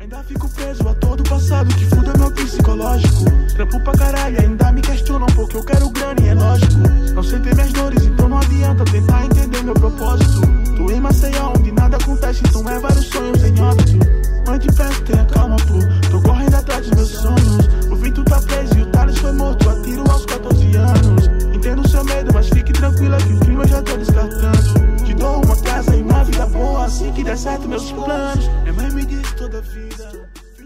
Ainda fico preso a todo passado que fuda meu psicológico. Trampo pra caralho, ainda me questionam porque eu quero grana lógico. Não sei ter minhas dores, então não adianta tentar entender meu propósito. Tô em Maceió, onde nada acontece, então é vários sonhos em óbito. Mãe de festa, tenha calma, pô. Tô correndo atrás dos meus sonhos. O Vito tá preso e o Thales foi morto. Atiro aos 14 anos. Entendo seu medo, mas fique tranquila que o eu já tô descartando dou uma casa e uma vida boa assim que der certo meus planos. Minha mãe me disse toda a vida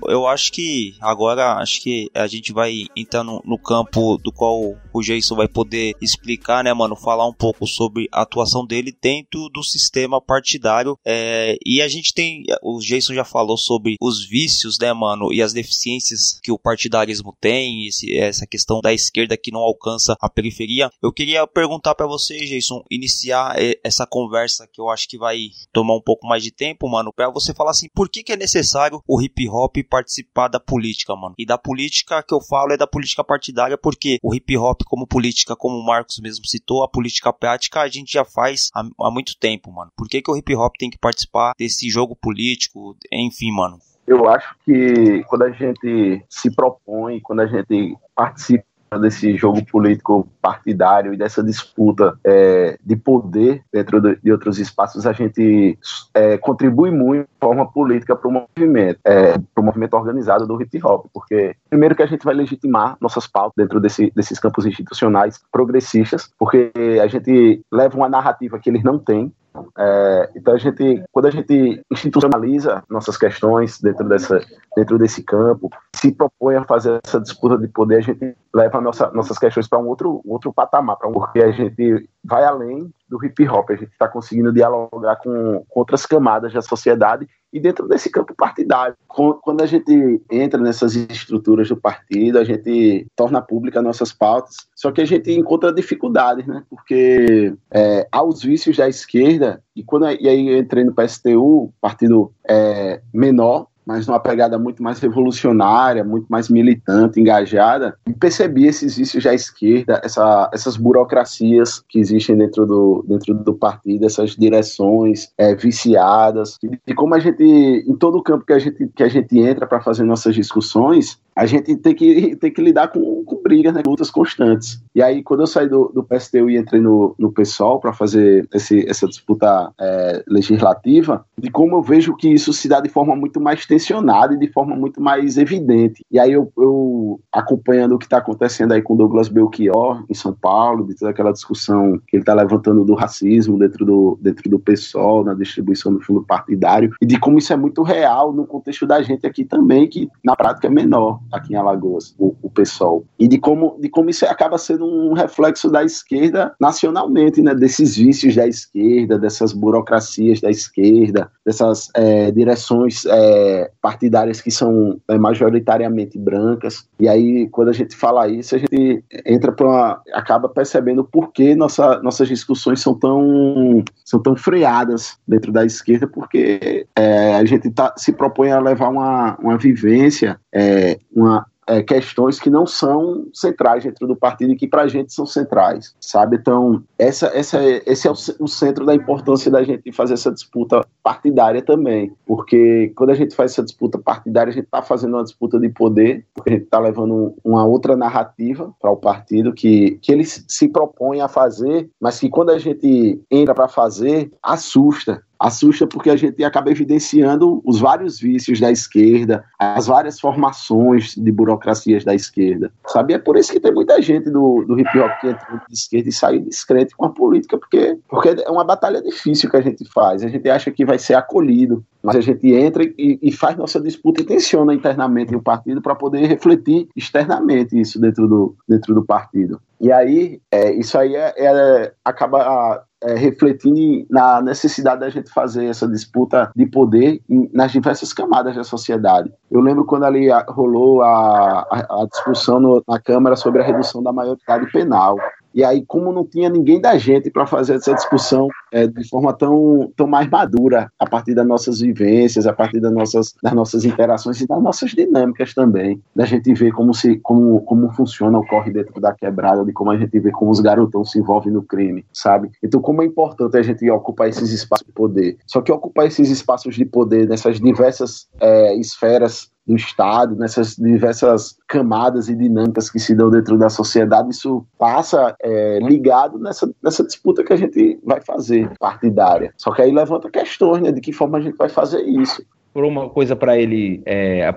eu acho que agora acho que a gente vai entrar no, no, campo do qual o Jason vai poder explicar, né, mano? Falar um pouco sobre a atuação dele dentro do sistema partidário. É, e a gente tem. O Jason já falou sobre os vícios, né, mano? E as deficiências que o partidarismo tem, esse, essa questão da esquerda que não alcança a periferia. Eu queria perguntar para você, Jason, iniciar é, essa conversa que eu acho que vai tomar um pouco mais de tempo, mano, para você falar assim, por que, que é necessário o hip hop participar da política, mano. E da política que eu falo é da política partidária, porque o hip hop como política, como o Marcos mesmo citou, a política prática a gente já faz há, há muito tempo, mano. Por que, que o hip hop tem que participar desse jogo político? Enfim, mano. Eu acho que quando a gente se propõe, quando a gente participa desse jogo político partidário e dessa disputa é, de poder dentro de, outros espaços, a gente é, contribui muito de forma política para o movimento, é, para o movimento organizado do hip hop, porque primeiro que a gente vai legitimar nossas pautas dentro desse, desses campos institucionais progressistas, porque a gente leva uma narrativa que eles não têm, é, então a gente, quando a gente institucionaliza nossas questões dentro dessa, dentro desse campo, se propõe a fazer essa disputa de poder, a gente leva nossa, nossas questões para um outro, outro patamar, para um, porque a gente vai além do hip hop, a gente está conseguindo dialogar com, com, outras camadas da sociedade e dentro desse campo partidário. Quando a gente entra nessas estruturas do partido, a gente torna pública nossas pautas, só que a gente encontra dificuldades, né? Porque é, há os vícios da esquerda, e, quando, e aí eu entrei no PSTU, partido é, menor, mas numa pegada muito mais revolucionária, muito mais militante, engajada, e percebi esses vícios da esquerda, essa, essas burocracias que existem dentro do, dentro do partido, essas direções é, viciadas, e, como a gente, em todo o campo que a gente, que a gente entra para fazer nossas discussões, a gente tem que, tem que lidar com, com brigas, né, lutas constantes. E aí, quando eu saí do, do PSTU e entrei no, no PSOL para fazer esse, essa disputa é, legislativa, de como eu vejo que isso se dá de forma muito mais tensionada e de forma muito mais evidente. E aí, eu, eu acompanhando o que está acontecendo aí com Douglas Belchior em São Paulo, de toda aquela discussão que ele está levantando do racismo dentro do, dentro do PSOL, na distribuição do fundo partidário, e de como isso é muito real no contexto da gente aqui também, que na prática é menor aqui em Alagoas, o, o PSOL. E de como, de como isso acaba sendo um reflexo da esquerda nacionalmente, né? Desses vícios da esquerda, dessas burocracias da esquerda, dessas é, direções é, partidárias que são é, majoritariamente brancas. E aí, quando a gente fala isso, a gente entra para acaba percebendo por que nossa, nossas discussões são tão são tão freadas dentro da esquerda, porque é, a gente tá, se propõe a levar uma, uma vivência, é, uma é, questões que não são centrais dentro do partido e que para a gente são centrais, sabe? Então, essa, essa, esse é o, o, centro da importância da gente fazer essa disputa partidária também, porque quando a gente faz essa disputa partidária, a gente está fazendo uma disputa de poder, porque a gente está levando uma outra narrativa para o partido que, que ele se propõe a fazer, mas que quando a gente entra para fazer, assusta, assusta porque a gente acaba evidenciando os vários vícios da esquerda, as várias formações de burocracias da esquerda, sabe? É por isso que tem muita gente do, do hip hop que entra de esquerda e sai descrente com a política, porque, porque é uma batalha difícil que a gente faz. A gente acha que vai ser acolhido, mas a gente entra e, e faz nossa disputa e tensiona internamente o partido para poder refletir externamente isso dentro do, dentro do partido. E aí, é, isso aí é, é acaba é, refletindo na necessidade da gente fazer essa disputa de poder em, nas diversas camadas da sociedade. Eu lembro quando ali rolou a, a, a discussão no, na Câmara sobre a redução da maioridade penal. E aí, como não tinha ninguém da gente para fazer essa discussão é, de forma tão, tão mais madura, a partir das nossas vivências, a partir das nossas, das nossas interações e das nossas dinâmicas também, da gente ver como, se, como, como funciona, ocorre dentro da quebrada, de como a gente vê como os garotões se envolvem no crime, sabe? Então, como é importante a gente ocupar esses espaços de poder. Só que ocupar esses espaços de poder nessas diversas é, esferas do Estado, nessas diversas camadas e dinâmicas que se dão dentro da sociedade, isso passa é, ligado nessa, nessa disputa que a gente vai fazer partidária. Só que aí levanta questões, né, de que forma a gente vai fazer isso por uma coisa para ele. É,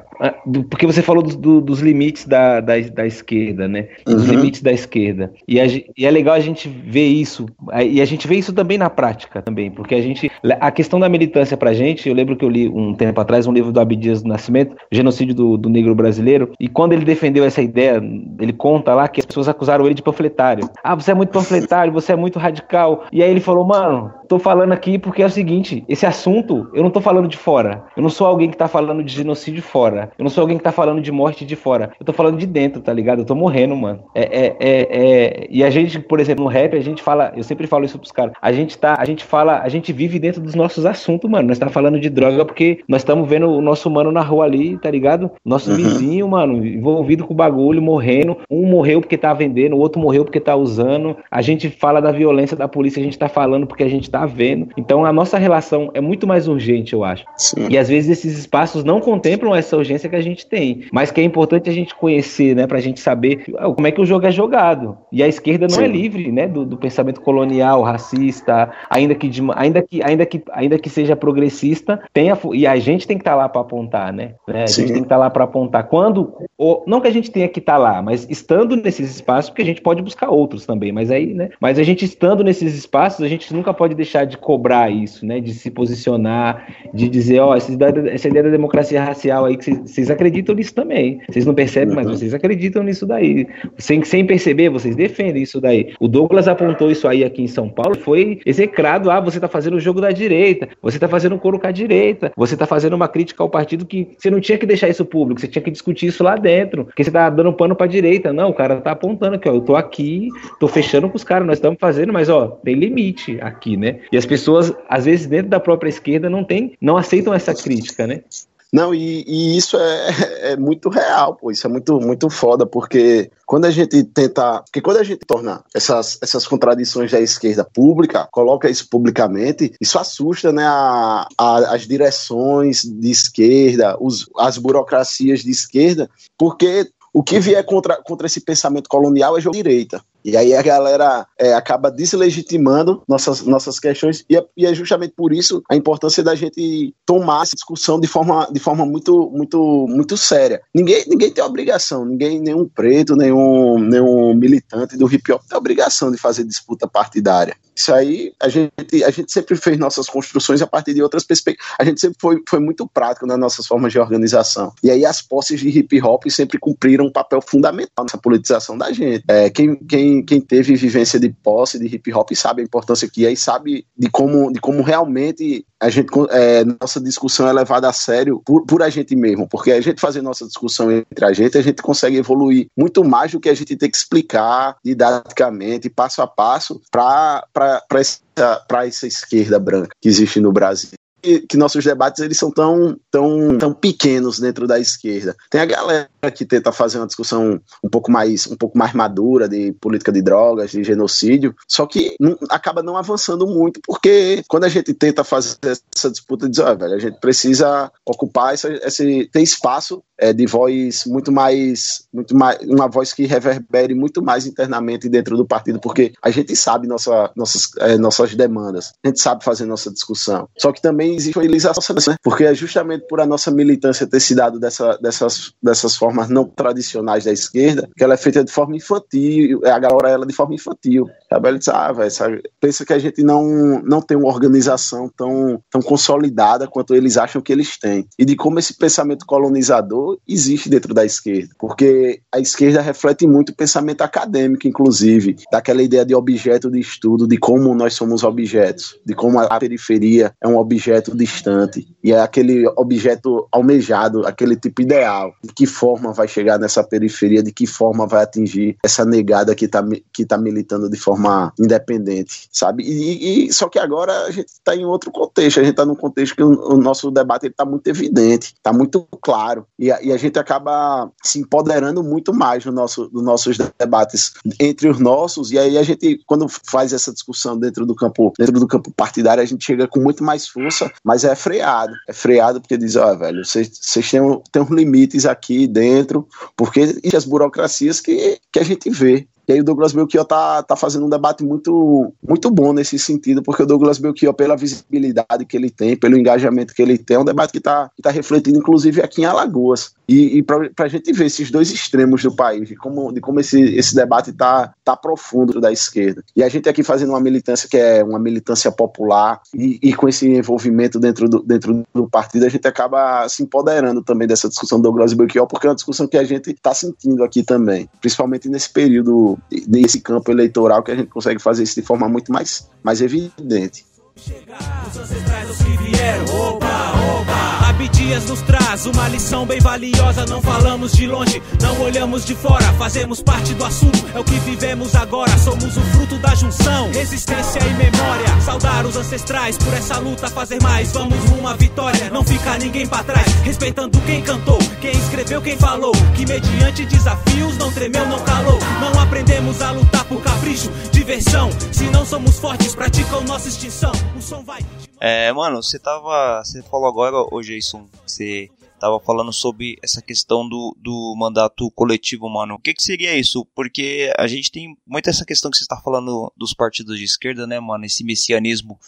porque você falou do, do, dos limites da, da, da, esquerda, né? Dos uhum. limites da esquerda. E, a, e, é legal a gente ver isso. E a gente vê isso também na prática também. Porque a gente. A questão da militância pra gente, eu lembro que eu li um tempo atrás um livro do Abdias do Nascimento, Genocídio do, do Negro Brasileiro. E quando ele defendeu essa ideia, ele conta lá que as pessoas acusaram ele de panfletário. Ah, você é muito panfletário, você é muito radical. E aí ele falou, mano, tô falando aqui porque é o seguinte: esse assunto eu não tô falando de fora. Eu não não sou alguém que tá falando de genocídio fora. Eu não sou alguém que tá falando de morte de fora. Eu tô falando de dentro, tá ligado? Eu tô morrendo, mano. É, é, é, é... E a gente, por exemplo, no rap, a gente fala, eu sempre falo isso pros caras. A gente tá, a gente fala, a gente vive dentro dos nossos assuntos, mano. Nós tá falando de droga porque nós estamos vendo o nosso mano na rua ali, tá ligado? Nosso uhum. vizinho, mano, envolvido com o bagulho, morrendo. Um morreu porque tá vendendo, o outro morreu porque tá usando. A gente fala da violência da polícia, a gente tá falando porque a gente tá vendo. Então a nossa relação é muito mais urgente, eu acho. Sim. E às vezes vezes esses espaços não contemplam essa urgência que a gente tem, mas que é importante a gente conhecer, né, para a gente saber como é que o jogo é jogado. E a esquerda não é Sim. é livre, né, do, do, pensamento colonial, racista, ainda que, de, ainda que, ainda que, ainda que seja progressista, tem a, e a gente tem que estar tá lá para apontar, né? né? A Sim. gente tem que estar tá lá para apontar quando, ou, não que a gente tenha que estar tá lá, mas estando nesses espaços, porque a gente pode buscar outros também, mas aí, né? Mas a gente estando nesses espaços, a gente nunca pode deixar de cobrar isso, né? De se posicionar, de dizer, ó, oh, esses essa ideia da democracia racial aí, que vocês acreditam nisso também. Vocês não percebem, mas uhum. vocês acreditam nisso daí. Sem, sem perceber, vocês defendem isso daí. O Douglas apontou isso aí aqui em São Paulo, foi execrado. Ah, você está fazendo o jogo da direita, você está fazendo um coro com a direita, você está fazendo uma crítica ao partido que você não tinha que deixar isso público, você tinha que discutir isso lá dentro, porque você está dando pano para a direita. Não, o cara está apontando que ó, eu tô aqui, tô fechando com os caras, nós estamos fazendo, mas ó, tem limite aqui, né? E as pessoas, às vezes, dentro da própria esquerda, não tem, não aceitam essa crítica, né? Não, e, e isso é, é, muito real, pô. Isso é muito, muito foda, porque quando a gente tenta. Porque quando a gente torna essas, essas contradições da esquerda pública, coloca isso publicamente, isso assusta né, a, a, as direções de esquerda, os, as burocracias de esquerda, porque o que vier contra, contra esse pensamento colonial é jogo direita. E aí a galera é, acaba deslegitimando nossas, nossas questões, e é, e é, justamente por isso a importância da gente tomar essa discussão de forma, de forma muito, muito, muito séria. Ninguém, ninguém tem obrigação, ninguém, nenhum preto, nenhum, nenhum militante do hip hop tem obrigação de fazer disputa partidária. Isso aí, a gente, a gente sempre fez nossas construções a partir de outras perspectivas. A gente sempre foi, foi muito prático nas nossas formas de organização. E aí as posses de hip hop sempre cumpriram um papel fundamental nessa politização da gente. É, quem, quem, quem teve vivência de posse de hip hop sabe a importância que é e sabe de como, de como realmente a gente, é, nossa discussão é levada a sério por, por a gente mesmo, porque a gente fazer nossa discussão entre a gente, a gente consegue evoluir muito mais do que a gente tem que explicar didaticamente, passo a passo, para essa, essa esquerda branca que existe no Brasil que, nossos debates eles são tão, tão, tão pequenos dentro da esquerda. Tem a galera que tenta fazer uma discussão um pouco mais, um pouco mais madura de política de drogas, de genocídio, só que não, acaba não avançando muito, porque quando a gente tenta fazer essa disputa, diz, ah, velho, a gente precisa ocupar essa, esse, ter espaço é, de voz muito mais, muito mais, uma voz que reverbere muito mais internamente dentro do partido, porque a gente sabe nossa, nossas, é, nossas demandas, a gente sabe fazer nossa discussão. Só que também existe uma ilização, né? porque é justamente por a nossa militância ter se dado dessa, dessas, dessas formas não tradicionais da esquerda, que ela é feita de forma infantil, é, a galera ela de forma infantil. A Bela diz, ah, véio, pensa que a gente não, não tem uma organização tão, tão consolidada quanto eles acham que eles têm. E de como esse pensamento colonizador existe dentro da esquerda, porque a esquerda reflete muito o pensamento acadêmico, inclusive, daquela ideia de objeto de estudo, de como nós somos objetos, de como a periferia é um objeto distante e é aquele objeto almejado, aquele tipo ideal. De que forma vai chegar nessa periferia, de que forma vai atingir essa negada que está que tá militando de forma independente, sabe? E, e só que agora a gente está em outro contexto, a gente está num contexto que o, o nosso debate está muito evidente, está muito claro. E, e a gente acaba se empoderando muito mais no nosso, nos nossos debates entre os nossos, e aí a gente, quando faz essa discussão dentro do campo, dentro do campo partidário, a gente chega com muito mais força, mas é freado. É freado porque diz, ó, oh, velho, vocês, têm, têm uns limites aqui dentro, porque e as burocracias que, que a gente vê. E aí o Douglas Belchior tá, tá fazendo um debate muito, muito bom nesse sentido, porque o Douglas Belchior, pela visibilidade que ele tem, pelo engajamento que ele tem, é um debate que está tá refletindo, inclusive, aqui em Alagoas. E, e para a gente ver esses dois extremos do país, de como, de como esse, esse debate está tá profundo da esquerda. E a gente aqui fazendo uma militância que é uma militância popular e, e, com esse envolvimento dentro do, dentro do partido, a gente acaba se empoderando também dessa discussão do Douglas Belchior, porque é uma discussão que a gente está sentindo aqui também, principalmente nesse período, nesse campo eleitoral, que a gente consegue fazer isso de forma muito mais, mais evidente. Chegar, os ancestrais, os que vieram, oba, oba. Abdias nos traz uma lição bem valiosa. Não falamos de longe, não olhamos de fora. Fazemos parte do assunto, é o que vivemos agora. Somos o fruto da junção, resistência e memória. Saudar os ancestrais por essa luta, fazer mais. Vamos rumo à vitória, não fica ninguém para trás. Respeitando quem cantou, quem escreveu, quem falou. Que mediante desafios não tremeu, não calou. Não aprendemos a lutar por capricho, diversão. Se não somos fortes, praticam nossa extinção. O som vai. É, mano, você tava. Você falou agora, ô Jason, você tava falando sobre essa questão do, do mandato coletivo, mano. O que, que seria isso? Porque a gente tem muito essa questão que você está falando dos partidos de esquerda, né, mano? Esse messianismo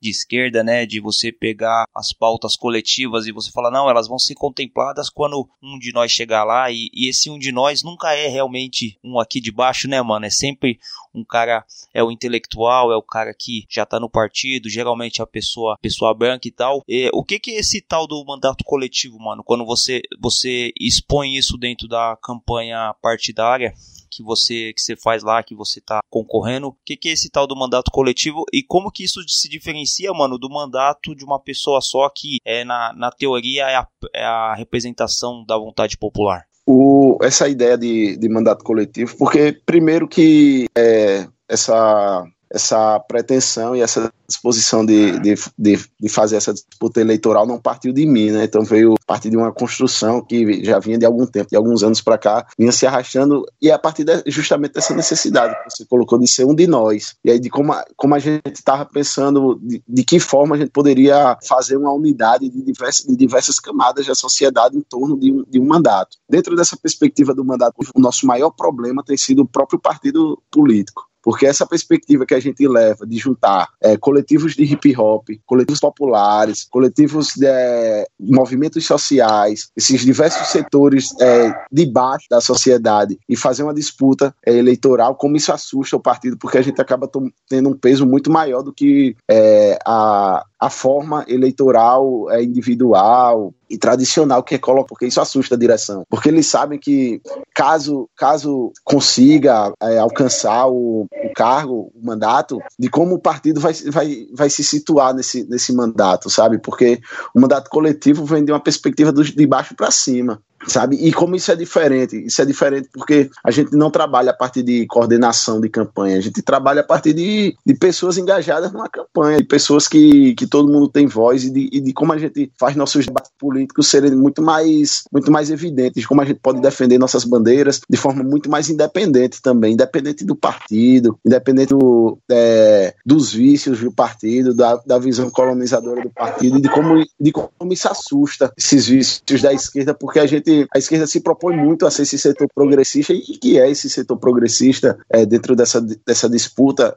de esquerda, né, de você pegar as pautas coletivas e você falar, não, elas vão ser contempladas quando um de nós chegar lá. E, e esse um de nós nunca é realmente um aqui de baixo, né, mano, é sempre um cara, é o intelectual, é o cara que já tá no partido, geralmente é a pessoa, pessoa branca e tal. E, o que que é esse tal do mandato coletivo, mano, quando você, você expõe isso dentro da campanha partidária, que você que você faz lá, que você tá concorrendo. O que, que é esse tal do mandato coletivo e como que isso se diferencia, mano, do mandato de uma pessoa só que é na, na teoria é a, é a representação da vontade popular? O, essa ideia de, de mandato coletivo, porque primeiro que é, essa essa pretensão e essa disposição de, de, de, de, fazer essa disputa eleitoral não partiu de mim, né? Então veio a partir de uma construção que já vinha de algum tempo, de alguns anos para cá, vinha se arrastando e é a partir de, justamente dessa necessidade que você colocou de ser um de nós. E aí de como a, como a gente estava pensando de, de, que forma a gente poderia fazer uma unidade de diversas, de diversas camadas da sociedade em torno de um, de um mandato. Dentro dessa perspectiva do mandato, o nosso maior problema tem sido o próprio partido político. Porque essa perspectiva que a gente leva de juntar é, coletivos de hip hop, coletivos populares, coletivos de é, movimentos sociais, esses diversos setores é, de baixo da sociedade e fazer uma disputa é, eleitoral, como isso assusta o partido, porque a gente acaba tendo um peso muito maior do que é, a, a forma eleitoral é, individual e tradicional que é coloca, porque isso assusta a direção. Porque eles sabem que caso, caso consiga é, alcançar o, o, cargo, o mandato, de como o partido vai, vai, vai se situar nesse, nesse mandato, sabe? Porque o mandato coletivo vem de uma perspectiva do, de baixo para cima sabe? E como isso é diferente? Isso é diferente porque a gente não trabalha a partir de coordenação de campanha, a gente trabalha a partir de, de pessoas engajadas numa campanha, de pessoas que, que todo mundo tem voz e de, e de como a gente faz nossos debates políticos serem muito mais, muito mais evidentes, como a gente pode defender nossas bandeiras de forma muito mais independente também, independente do partido, independente do, é, dos vícios do partido, da, da visão colonizadora do partido e de como, de como isso assusta esses vícios da esquerda, porque a gente a esquerda se propõe muito a ser esse setor progressista e que é esse setor progressista é, dentro dessa, dessa disputa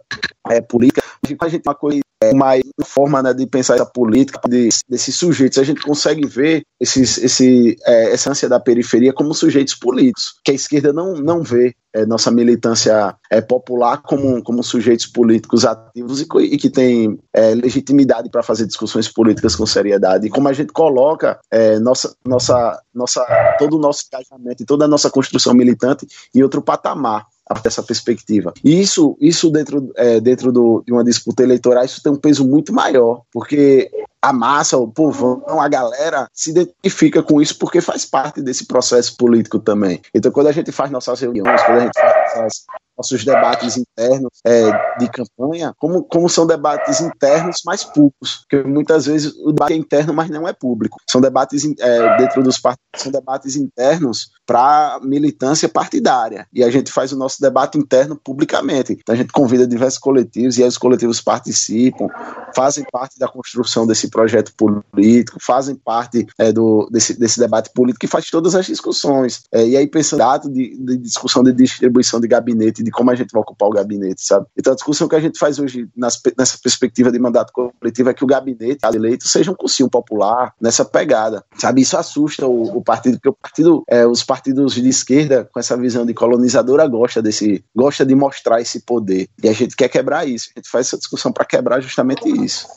é, política. A gente uma coisa mais forma né, de pensar essa política de, desses sujeitos. A gente consegue ver esses, esse, é, essa ânsia da periferia como sujeitos políticos, que a esquerda não, não vê é, nossa militância é, popular como, como sujeitos políticos ativos e, e que tem é, legitimidade para fazer discussões políticas com seriedade. E como a gente coloca é, nossa, nossa, nossa, todo o nosso engajamento e toda a nossa construção militante em outro patamar dessa perspectiva. E isso, isso dentro, é, dentro do, de uma disputa eleitoral, isso tem um peso muito maior, porque a massa, o povão, a galera se identifica com isso porque faz parte desse processo político também. Então, quando a gente faz nossas reuniões, quando a gente faz nossas, nossos debates internos é, de campanha, como, como são debates internos mais públicos, porque muitas vezes o debate é interno, mas não é público. São debates é, dentro dos partidos, são debates internos para militância partidária. E a gente faz o nosso debate interno publicamente. Então, a gente convida diversos coletivos e aí os coletivos participam, fazem parte da construção desse projeto político, fazem parte é, do, desse, desse debate político que faz todas as discussões. É, e aí, pensando de, de discussão de distribuição de gabinete, de como a gente vai ocupar o gabinete, sabe? Então, a discussão que a gente faz hoje nas, nessa perspectiva de mandato coletivo é que o gabinete eleito seja um cursinho popular, nessa pegada, sabe? Isso assusta o, o partido, porque o partido, é, os partidos de esquerda, com essa visão de colonizadora, gosta desse, gosta de mostrar esse poder. E a gente quer quebrar isso. A gente faz essa discussão para quebrar justamente isso.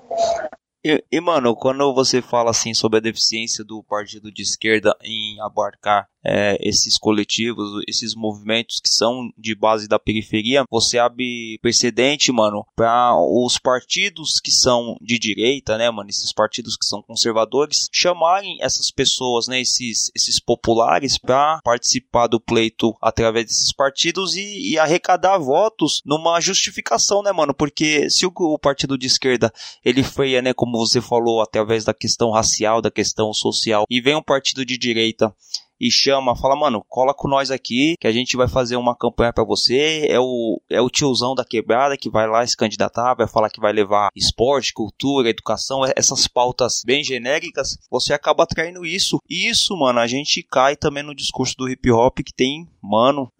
E, e, mano, quando você fala assim sobre a deficiência do partido de esquerda em abarcar é, esses coletivos, esses movimentos que são de base da periferia, você abre precedente, mano, para os partidos que são de direita, né, mano, esses partidos que são conservadores, chamarem essas pessoas, né, esses, esses populares, para participar do pleito através desses partidos e, e, arrecadar votos numa justificação, né, mano, porque se o, o partido de esquerda ele freia, né, como você falou, através da questão racial, da questão social, e vem um partido de direita e chama, fala, mano, cola com nós aqui que a gente vai fazer uma campanha para você. É o, é o tiozão da quebrada que vai lá se candidatar, vai falar que vai levar esporte, cultura, educação, essas pautas bem genéricas. Você acaba atraindo isso. E isso, mano, a gente cai também no discurso do hip hop que tem, mano,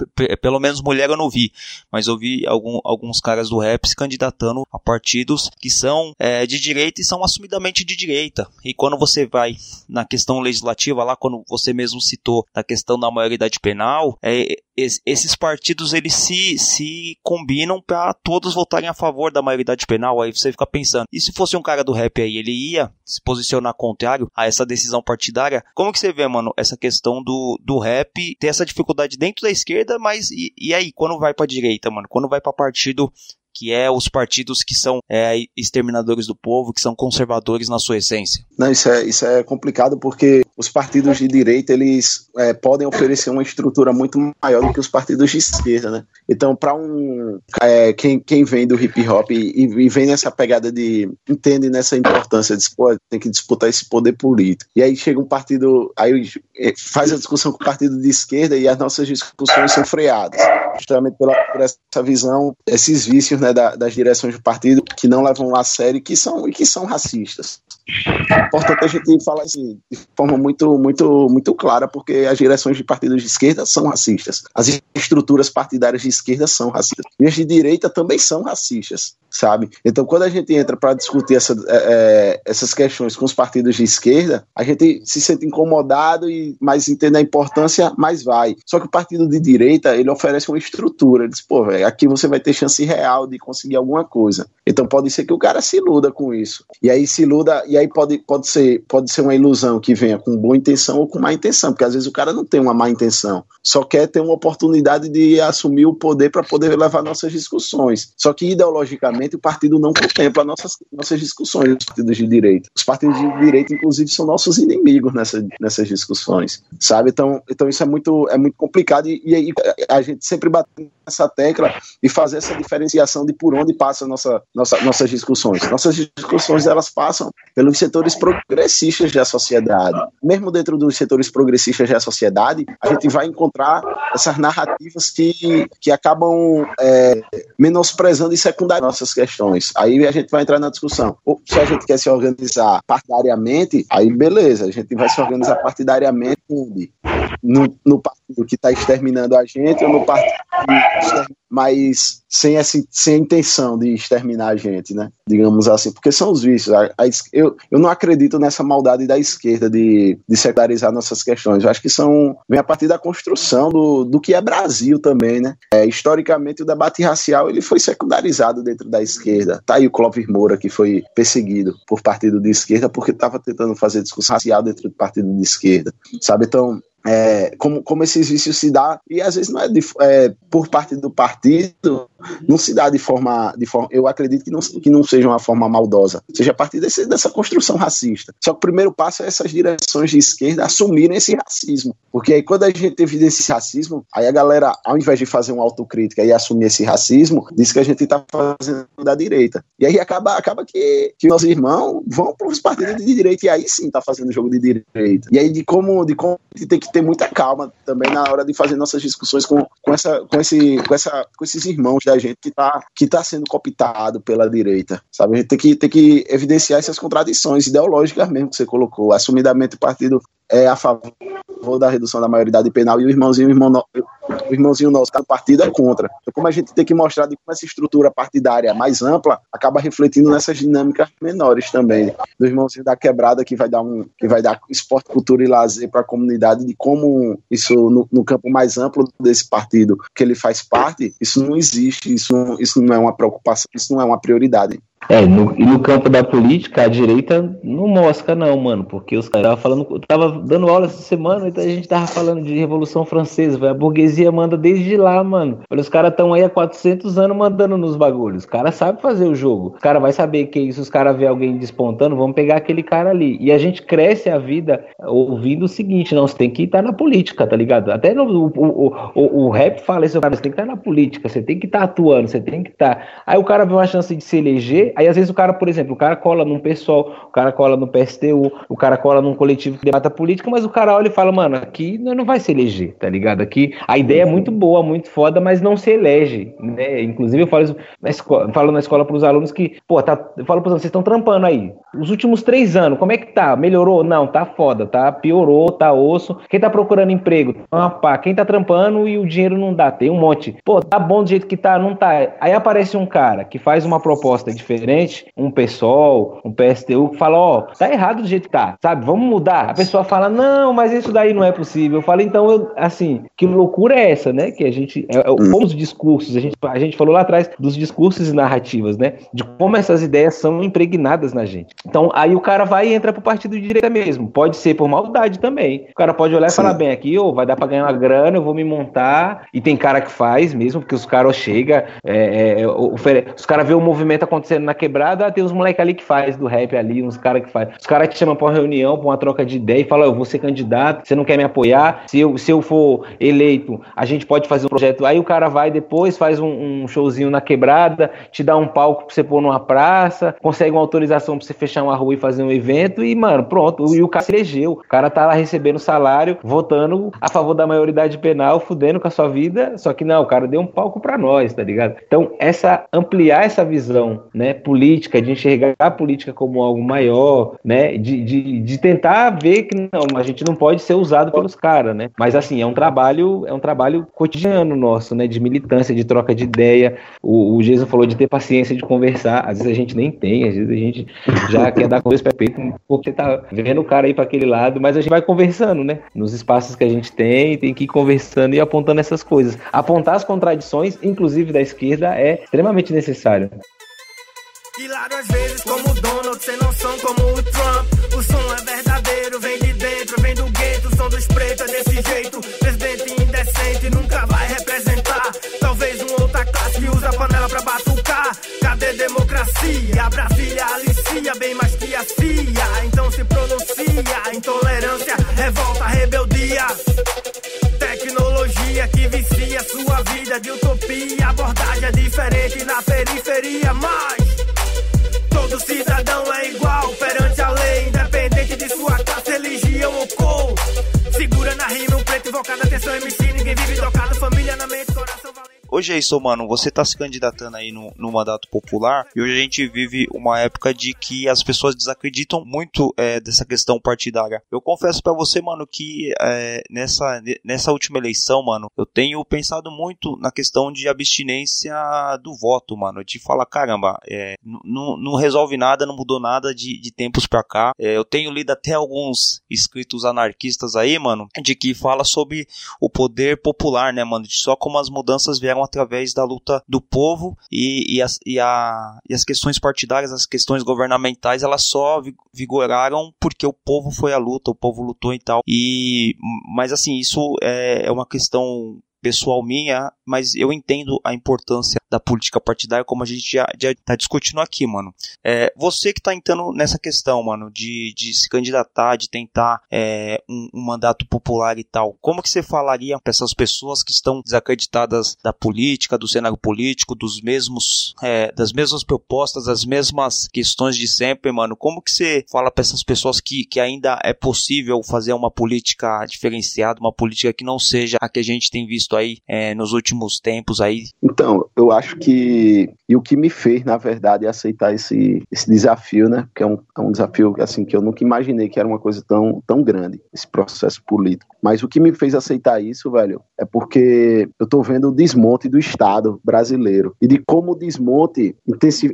pelo menos mulher eu não vi, mas eu vi algum, alguns caras do rap se candidatando a partidos que são é, de direita e são assumidamente de direita. E quando você vai na questão legislativa, lá quando você mesmo citou da questão da maioridade penal, é, esses partidos eles se, se combinam para todos votarem a favor da maioridade penal. Aí você fica pensando, e se fosse um cara do rap aí, ele ia se posicionar contrário a essa decisão partidária? Como que você vê, mano, essa questão do, do rap ter essa dificuldade dentro da esquerda, mas e, e aí, quando vai pra direita, mano? Quando vai pra partido que é os partidos que são é, exterminadores do povo, que são conservadores na sua essência? Não, isso é, isso é complicado porque os partidos de direita eles é, podem oferecer uma estrutura muito maior do que os partidos de esquerda, né? Então, para um é, quem, quem vem do hip hop e, e, vem nessa pegada de entende nessa importância de pô, tem que disputar esse poder político. E aí chega um partido, aí é, faz a discussão com o partido de esquerda e as nossas discussões são freadas, justamente pela, por essa visão, esses vícios né, da, das direções do partido que não levam a sério que são, e que são racistas. É importante a gente falar assim, de forma muito, muito, muito clara, porque as direções de partidos de esquerda são racistas. As estruturas partidárias de esquerda são racistas. E as de direita também são racistas, sabe? Então, quando a gente entra para discutir essa, é, é, essas questões com os partidos de esquerda, a gente se sente incomodado e mais entende a importância, mais vai. Só que o partido de direita, ele oferece uma estrutura. Ele diz, pô, véio, aqui você vai ter chance real de conseguir alguma coisa. Então, pode ser que o cara se iluda com isso. E aí se iluda e aí pode, pode, ser, pode ser uma ilusão que venha com boa intenção ou com má intenção, porque às vezes o cara não tem uma má intenção, só quer ter uma oportunidade de assumir o poder para poder levar nossas discussões. Só que ideologicamente o partido não contempla nossas, nossas discussões, os partidos de direita. Os partidos de direita, inclusive, são nossos inimigos nessa, nessas discussões, sabe? Então, então isso é muito, é muito complicado e, e a gente sempre bate nessa tecla e fazer essa diferenciação de por onde passa nossa, nossa, nossas discussões. Nossas discussões elas passam pelos setores progressistas da sociedade. Mesmo dentro dos setores progressistas da sociedade, a gente vai encontrar essas narrativas que, que acabam é, menosprezando e secundarizando nossas questões. Aí a gente vai entrar na discussão. Ou, se a gente quer se organizar partidariamente, aí beleza, a gente vai se organizar partidariamente no, no partido que está exterminando a gente ou no partido que mas sem, essa, sem a intenção de exterminar a gente, né? Digamos assim, porque são os vícios. A, a, eu, eu não acredito nessa maldade da esquerda de, de secularizar nossas questões. Eu acho que são vem a partir da construção do, do que é Brasil também, né? É, historicamente, o debate racial ele foi secundarizado dentro da esquerda. Tá aí o Clóvis Moura, que foi perseguido por partido de esquerda porque estava tentando fazer discussão racial dentro do partido de esquerda, sabe? Então, é, como, como esses vícios se dá, e às vezes não é, de, é, por parte do partido, não se dá de forma, de forma eu acredito que não, que não seja uma forma maldosa, seja a partir desse, dessa construção racista. Só que o primeiro passo é essas direções de esquerda assumirem esse racismo, porque aí quando a gente evidencia esse racismo, aí a galera, ao invés de fazer uma autocrítica e assumir esse racismo, diz que a gente está fazendo da direita. E aí acaba, acaba que, que os irmãos vão para os partidos de direita, e aí sim está fazendo jogo de direita. E aí de como, de como tem que ter muita calma também na hora de fazer nossas discussões com, com, essa, com, esse, com, essa, com esses irmãos da gente que está que tá sendo cooptado pela direita, sabe? A gente tem que, tem que evidenciar essas contradições ideológicas mesmo que você colocou. Assumidamente o partido é a favor da redução da maioridade penal e o irmãozinho, o, irmão o irmãozinho nosso tá no partido é contra. Então, como a gente tem que mostrar de como essa estrutura partidária mais ampla acaba refletindo nessas dinâmicas menores também. Do irmãozinho da quebrada que vai dar um que vai dar esporte, cultura e lazer para a comunidade, de como isso no, no, campo mais amplo desse partido que ele faz parte, isso não existe, isso, isso não é uma preocupação, isso não é uma prioridade. É, no, e no campo da política, a direita não mostra, não, mano, porque os caras falando. Eu tava dando aula essa semana e a gente tava falando de Revolução Francesa, véio, a burguesia manda desde lá, mano. Olha, os caras estão aí há 400 anos mandando nos bagulhos. Os caras sabem fazer o jogo. O cara vai saber que se os caras ver alguém despontando, vamos pegar aquele cara ali. E a gente cresce a vida ouvindo o seguinte: não, você tem que estar na política, tá ligado? Até no, o, o, o, o rap fala isso, cara, você tem que estar na política, você tem que estar atuando, você tem que estar. Aí o cara vê uma chance de se eleger Aí às vezes o cara, por exemplo, o cara cola num pessoal, o cara cola no PSTU, o cara cola num coletivo que debata política, mas o cara olha e fala, mano, aqui não vai se eleger, tá ligado? Aqui a ideia é muito boa, muito foda, mas não se elege, né? Inclusive eu falo, isso na escola, falo na escola pros alunos que, pô, tá, eu falo pros alunos, vocês estão trampando aí. Os últimos três anos, como é que tá? Melhorou? Não, tá foda, tá? Piorou, tá osso. Quem tá procurando emprego? Pá, quem tá trampando e o dinheiro não dá, tem um monte. Pô, tá bom do jeito que tá, não tá. Aí aparece um cara que faz uma proposta diferente diferente, um PSOL, um PSTU, que fala, ó, tá errado do jeito que tá, sabe? Vamos mudar. A pessoa fala, não, mas isso daí não é possível. Eu falo, então, eu, assim, que loucura é essa, né? Que a gente, é, é, como os discursos, a gente, a gente falou lá atrás dos discursos e narrativas, né? De como essas ideias são impregnadas na gente. Então, aí o cara vai e entra pro partido de direita mesmo. Pode ser por maldade também. O cara pode olhar Sim. e falar, bem, aqui, ô, vai dar pra ganhar uma grana, eu vou me montar. E tem cara que faz mesmo, porque os caras chegam, é, é, os caras vê o movimento acontecendo na quebrada, tem uns moleques ali que faz do rap ali, uns caras que faz. Os caras te chamam pra uma reunião, pra uma troca de ideia e falam, eu vou ser candidato, você não quer me apoiar? Se eu, se eu for eleito, a gente pode fazer um projeto. Aí o cara vai depois, faz um, um showzinho na quebrada, te dá um palco pra você pôr numa praça, consegue uma autorização pra você fechar uma rua e fazer um evento e, mano, pronto. E o cara se elegeu. O cara tá lá recebendo salário, votando a favor da maioridade penal, fudendo com a sua vida. Só que não, o cara deu um palco para nós, tá ligado? Então, essa ampliar essa visão, né, política, de enxergar a política como algo maior, né, de, de, de tentar ver que não, a gente não pode ser usado pelos caras, né? Mas assim, é um trabalho, é um trabalho cotidiano nosso, né, de militância, de troca de ideia. O, o Jason falou de ter paciência de conversar. Às vezes a gente nem tem, às vezes a gente já quer dar com dois pés peito porque tá vendo o cara aí para aquele lado, mas a gente vai conversando, né? Nos espaços que a gente tem, tem que ir conversando e apontando essas coisas. Apontar as contradições, inclusive da esquerda, é extremamente necessário. Hilário às vezes como Donald, sem noção como o Trump. O som é verdadeiro, vem de dentro, vem do gueto, o som dos pretos é desse jeito. Presidente indecente nunca vai representar. Talvez uma outra classe que usa a panela pra batucar. Cadê democracia? Brasília alicia bem mais que a CIA. Então se pronuncia intolerância, revolta, rebeldia. Tecnologia que vicia sua vida de utopia. Abordagem é diferente na periferia, mas todo cidadão é igual perante a lei, independente de sua classe, religião ou cor. Segura na rima, um preto invocado, atenção, MC, ninguém vive tocado, família na mente, coração valente. Hoje é isso, mano. Você tá se candidatando aí no, no mandato popular e hoje a gente vive uma época de que as pessoas desacreditam muito é, dessa questão partidária. Eu confesso para você, mano, que é, nessa, nessa última eleição, mano, eu tenho pensado muito na questão de abstinência do voto, mano. De falar, caramba, é, não resolve nada, não mudou nada de, de tempos pra cá. É, eu tenho lido até alguns escritos anarquistas aí, mano, de que fala sobre o poder popular, né, mano? De só como as mudanças vieram através da luta do povo e, e, as, e, a, e as questões partidárias, as questões governamentais, elas só vigoraram porque o povo foi à luta, o povo lutou e tal. E, mas assim, isso é, é uma questão pessoal minha, mas eu entendo a importância da política partidária, como a gente já, já tá discutindo aqui, mano. É, você que tá entrando nessa questão, mano, de, de se candidatar, de tentar é, um, um, mandato popular e tal, como que você falaria para essas pessoas que estão desacreditadas da política, do cenário político, dos mesmos, é, das mesmas propostas, das mesmas questões de sempre, mano? Como que você fala para essas pessoas que, que ainda é possível fazer uma política diferenciada, uma política que não seja a que a gente tem visto aí é, nos últimos tempos aí? Então, eu acho que e o que me fez, na verdade, aceitar esse, esse desafio, né? Que é um, é um desafio assim que eu nunca imaginei que era uma coisa tão, tão grande, esse processo político. Mas o que me fez aceitar isso, velho, é porque eu tô vendo o desmonte do Estado brasileiro e de como o desmonte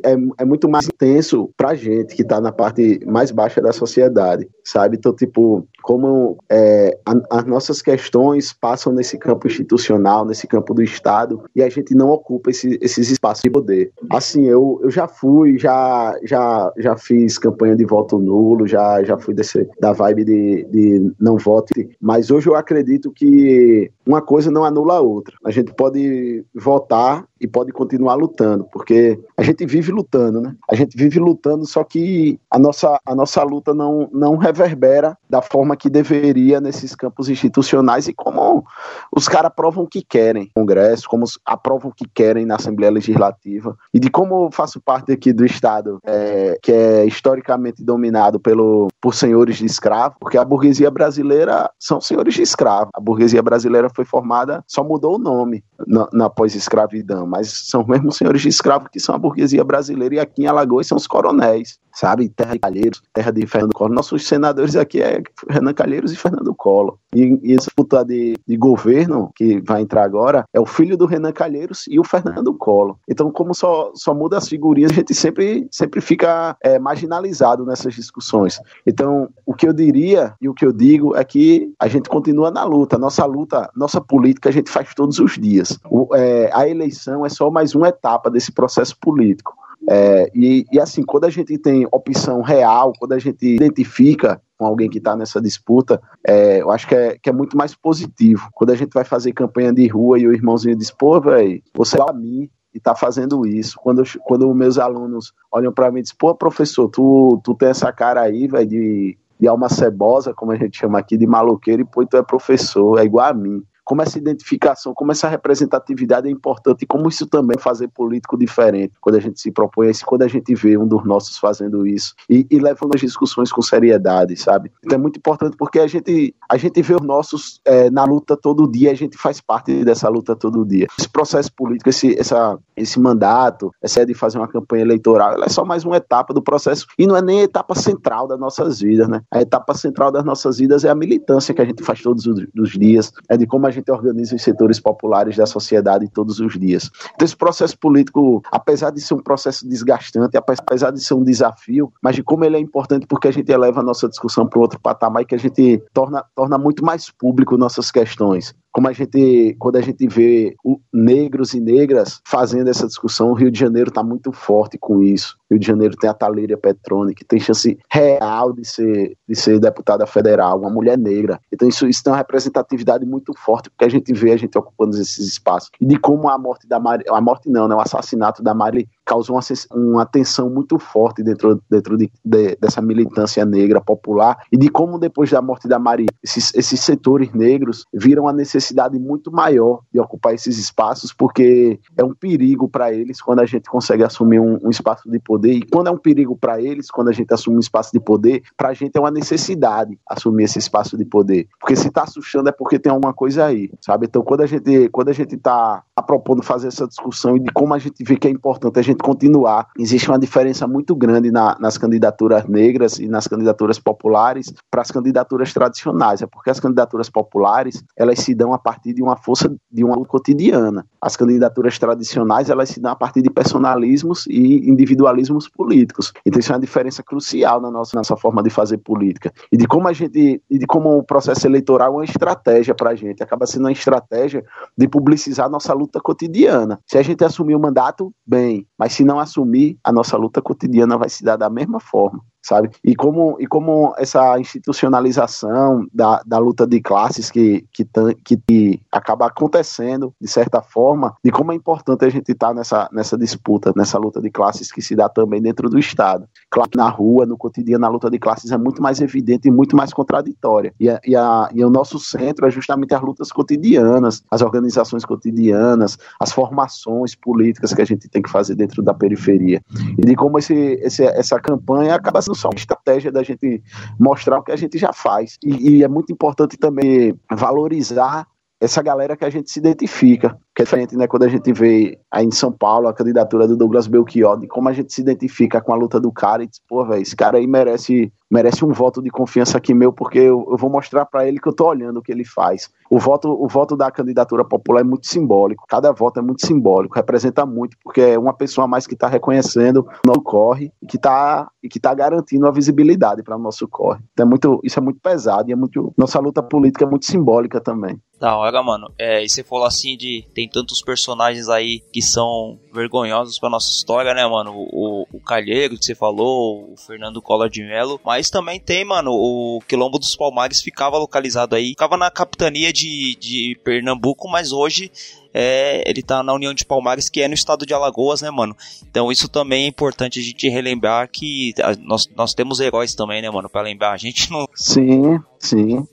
é, é muito mais intenso pra gente que tá na parte mais baixa da sociedade, sabe? Então, tipo, como é, a, as nossas questões passam nesse campo institucional, nesse campo do Estado, e a gente não ocupa esse, esses espaços de poder. Assim, eu, eu já fui, já, já, já fiz campanha de voto nulo, já, já fui desse, da vibe de, de não vote, mas hoje eu acredito que uma coisa não anula a outra. A gente pode votar e pode continuar lutando, porque a gente vive lutando, né? A gente vive lutando, só que a nossa, a nossa luta não, não reverbera da forma que deveria nesses campos institucionais e como os caras aprovam o que querem no Congresso, como aprovam o que querem na Assembleia Legislativa, e de como eu faço parte aqui do Estado, é, que é historicamente dominado pelo, por senhores de escravo, porque a burguesia brasileira são senhores de escravo. A burguesia brasileira foi formada, só mudou o nome na, na pós-escravidão, mas são mesmo senhores de escravo que são a burguesia brasileira e aqui em Alagoas são os coronéis. Sabe? Terra de Calheiros, terra de Fernando Collor. Nossos senadores aqui é Renan Calheiros e Fernando Collor. E, e esse puta de, de governo que vai entrar agora é o filho do Renan Calheiros e o Fernando Collor. Então, como só, só muda as figurinhas, a gente sempre, sempre fica é, marginalizado nessas discussões. Então, o que eu diria e o que eu digo é que a gente continua na luta. Nossa luta, nossa política a gente faz todos os dias. O, é, a eleição é só mais uma etapa desse processo político. É, e, e, assim, quando a gente tem opção real, quando a gente identifica com alguém que está nessa disputa, é, eu acho que é, que é muito mais positivo. Quando a gente vai fazer campanha de rua e o irmãozinho diz, pô, velho, você é a mim e está fazendo isso. Quando, quando meus alunos olham para mim e dizem, pô, professor, tu, tu tem essa cara aí, velho, de, de alma cebosa, como a gente chama aqui, de maloqueiro, e pô, tu é professor, é igual a mim como essa identificação, como essa representatividade é importante e como isso também fazer político diferente quando a gente se propõe isso, quando a gente vê um dos nossos fazendo isso e, e levando as discussões com seriedade, sabe? Então é muito importante porque a gente, a gente vê os nossos é, na luta todo dia, a gente faz parte dessa luta todo dia. Esse processo político, esse, essa, esse mandato, essa ideia de fazer uma campanha eleitoral, é só mais uma etapa do processo e não é nem a etapa central das nossas vidas, né? A etapa central das nossas vidas é a militância que a gente faz todos os, os dias, é de como a gente organiza os setores populares da sociedade todos os dias. Então, esse processo político, apesar de ser um processo desgastante, apesar de ser um desafio, mas de como ele é importante porque a gente eleva a nossa discussão para outro patamar e que a gente torna, torna muito mais público nossas questões como a gente, quando a gente vê o, negros e negras fazendo essa discussão, o Rio de Janeiro está muito forte com isso. Rio de Janeiro tem a Talíria Petrone, que tem chance real de ser, de ser deputada federal, uma mulher negra. Então isso, isso tem uma representatividade muito forte, porque a gente vê a gente ocupando esses espaços. E de como a morte da Mari, a morte não, né, o assassinato da Mari causou uma, uma tensão muito forte dentro, dentro de, de, dessa militância negra popular e de como depois da morte da Mari, esses, esses setores negros viram a necessidade necessidade muito maior de ocupar esses espaços, porque é um perigo para eles quando a gente consegue assumir um, um, espaço de poder. E quando é um perigo para eles, quando a gente assume um espaço de poder, para a gente é uma necessidade assumir esse espaço de poder. Porque se está assustando é porque tem alguma coisa aí, sabe? Então, quando a gente quando a gente está tá propondo fazer essa discussão e de como a gente vê que é importante a gente continuar, existe uma diferença muito grande na, nas candidaturas negras e nas candidaturas populares para as candidaturas tradicionais. É porque as candidaturas populares elas se dão a partir de uma força de uma cotidiana. As candidaturas tradicionais, elas se dão a partir de personalismos e individualismos políticos. Então isso é uma diferença crucial na nossa, nossa forma de fazer política. E de como a gente, e de como o processo eleitoral é uma estratégia para a gente, acaba sendo uma estratégia de publicizar nossa luta cotidiana. Se a gente assumir o mandato, bem, mas se não assumir, a nossa luta cotidiana vai se dar da mesma forma sabe? E como, e como essa institucionalização da, da luta de classes que, que, que acaba acontecendo, de certa forma, de como é importante a gente estar tá nessa, nessa disputa, nessa luta de classes que se dá também dentro do Estado. Claro que na rua, no cotidiano, a luta de classes é muito mais evidente e muito mais contraditória. E, a, e, a, e o nosso centro é justamente as lutas cotidianas, as organizações cotidianas, as formações políticas que a gente tem que fazer dentro da periferia. E de como esse, esse essa campanha acaba sendo só uma estratégia da gente mostrar o que a gente já faz. E, e é muito importante também valorizar essa galera que a gente se identifica, que é diferente, né, quando a gente vê aí em São Paulo a candidatura do Douglas Belchior, de como a gente se identifica com a luta do cara e diz, pô, velho, esse cara aí merece, merece um voto de confiança aqui meu, porque eu, eu vou mostrar para ele que eu tô olhando o que ele faz. O voto, o voto da candidatura popular é muito simbólico, cada voto é muito simbólico, representa muito, porque é uma pessoa a mais que está reconhecendo o nosso corre e que está e que tá garantindo a visibilidade para o nosso corre. Então é muito, isso é muito pesado e é muito, nossa luta política é muito simbólica também. Da hora, mano. É, e você falou assim de tem tantos personagens aí que são vergonhosos pra nossa história, né, mano? O, o Calheiro que você falou, o Fernando Collor de mas também tem, mano, o Quilombo dos Palmares ficava localizado aí, ficava na capitania de, de Pernambuco, mas hoje é, ele tá na União de Palmares, que é no estado de Alagoas, né, mano? Então isso também é importante a gente relembrar que nós, nós temos heróis também, né, mano? Pra lembrar, a gente não. Sim, sim.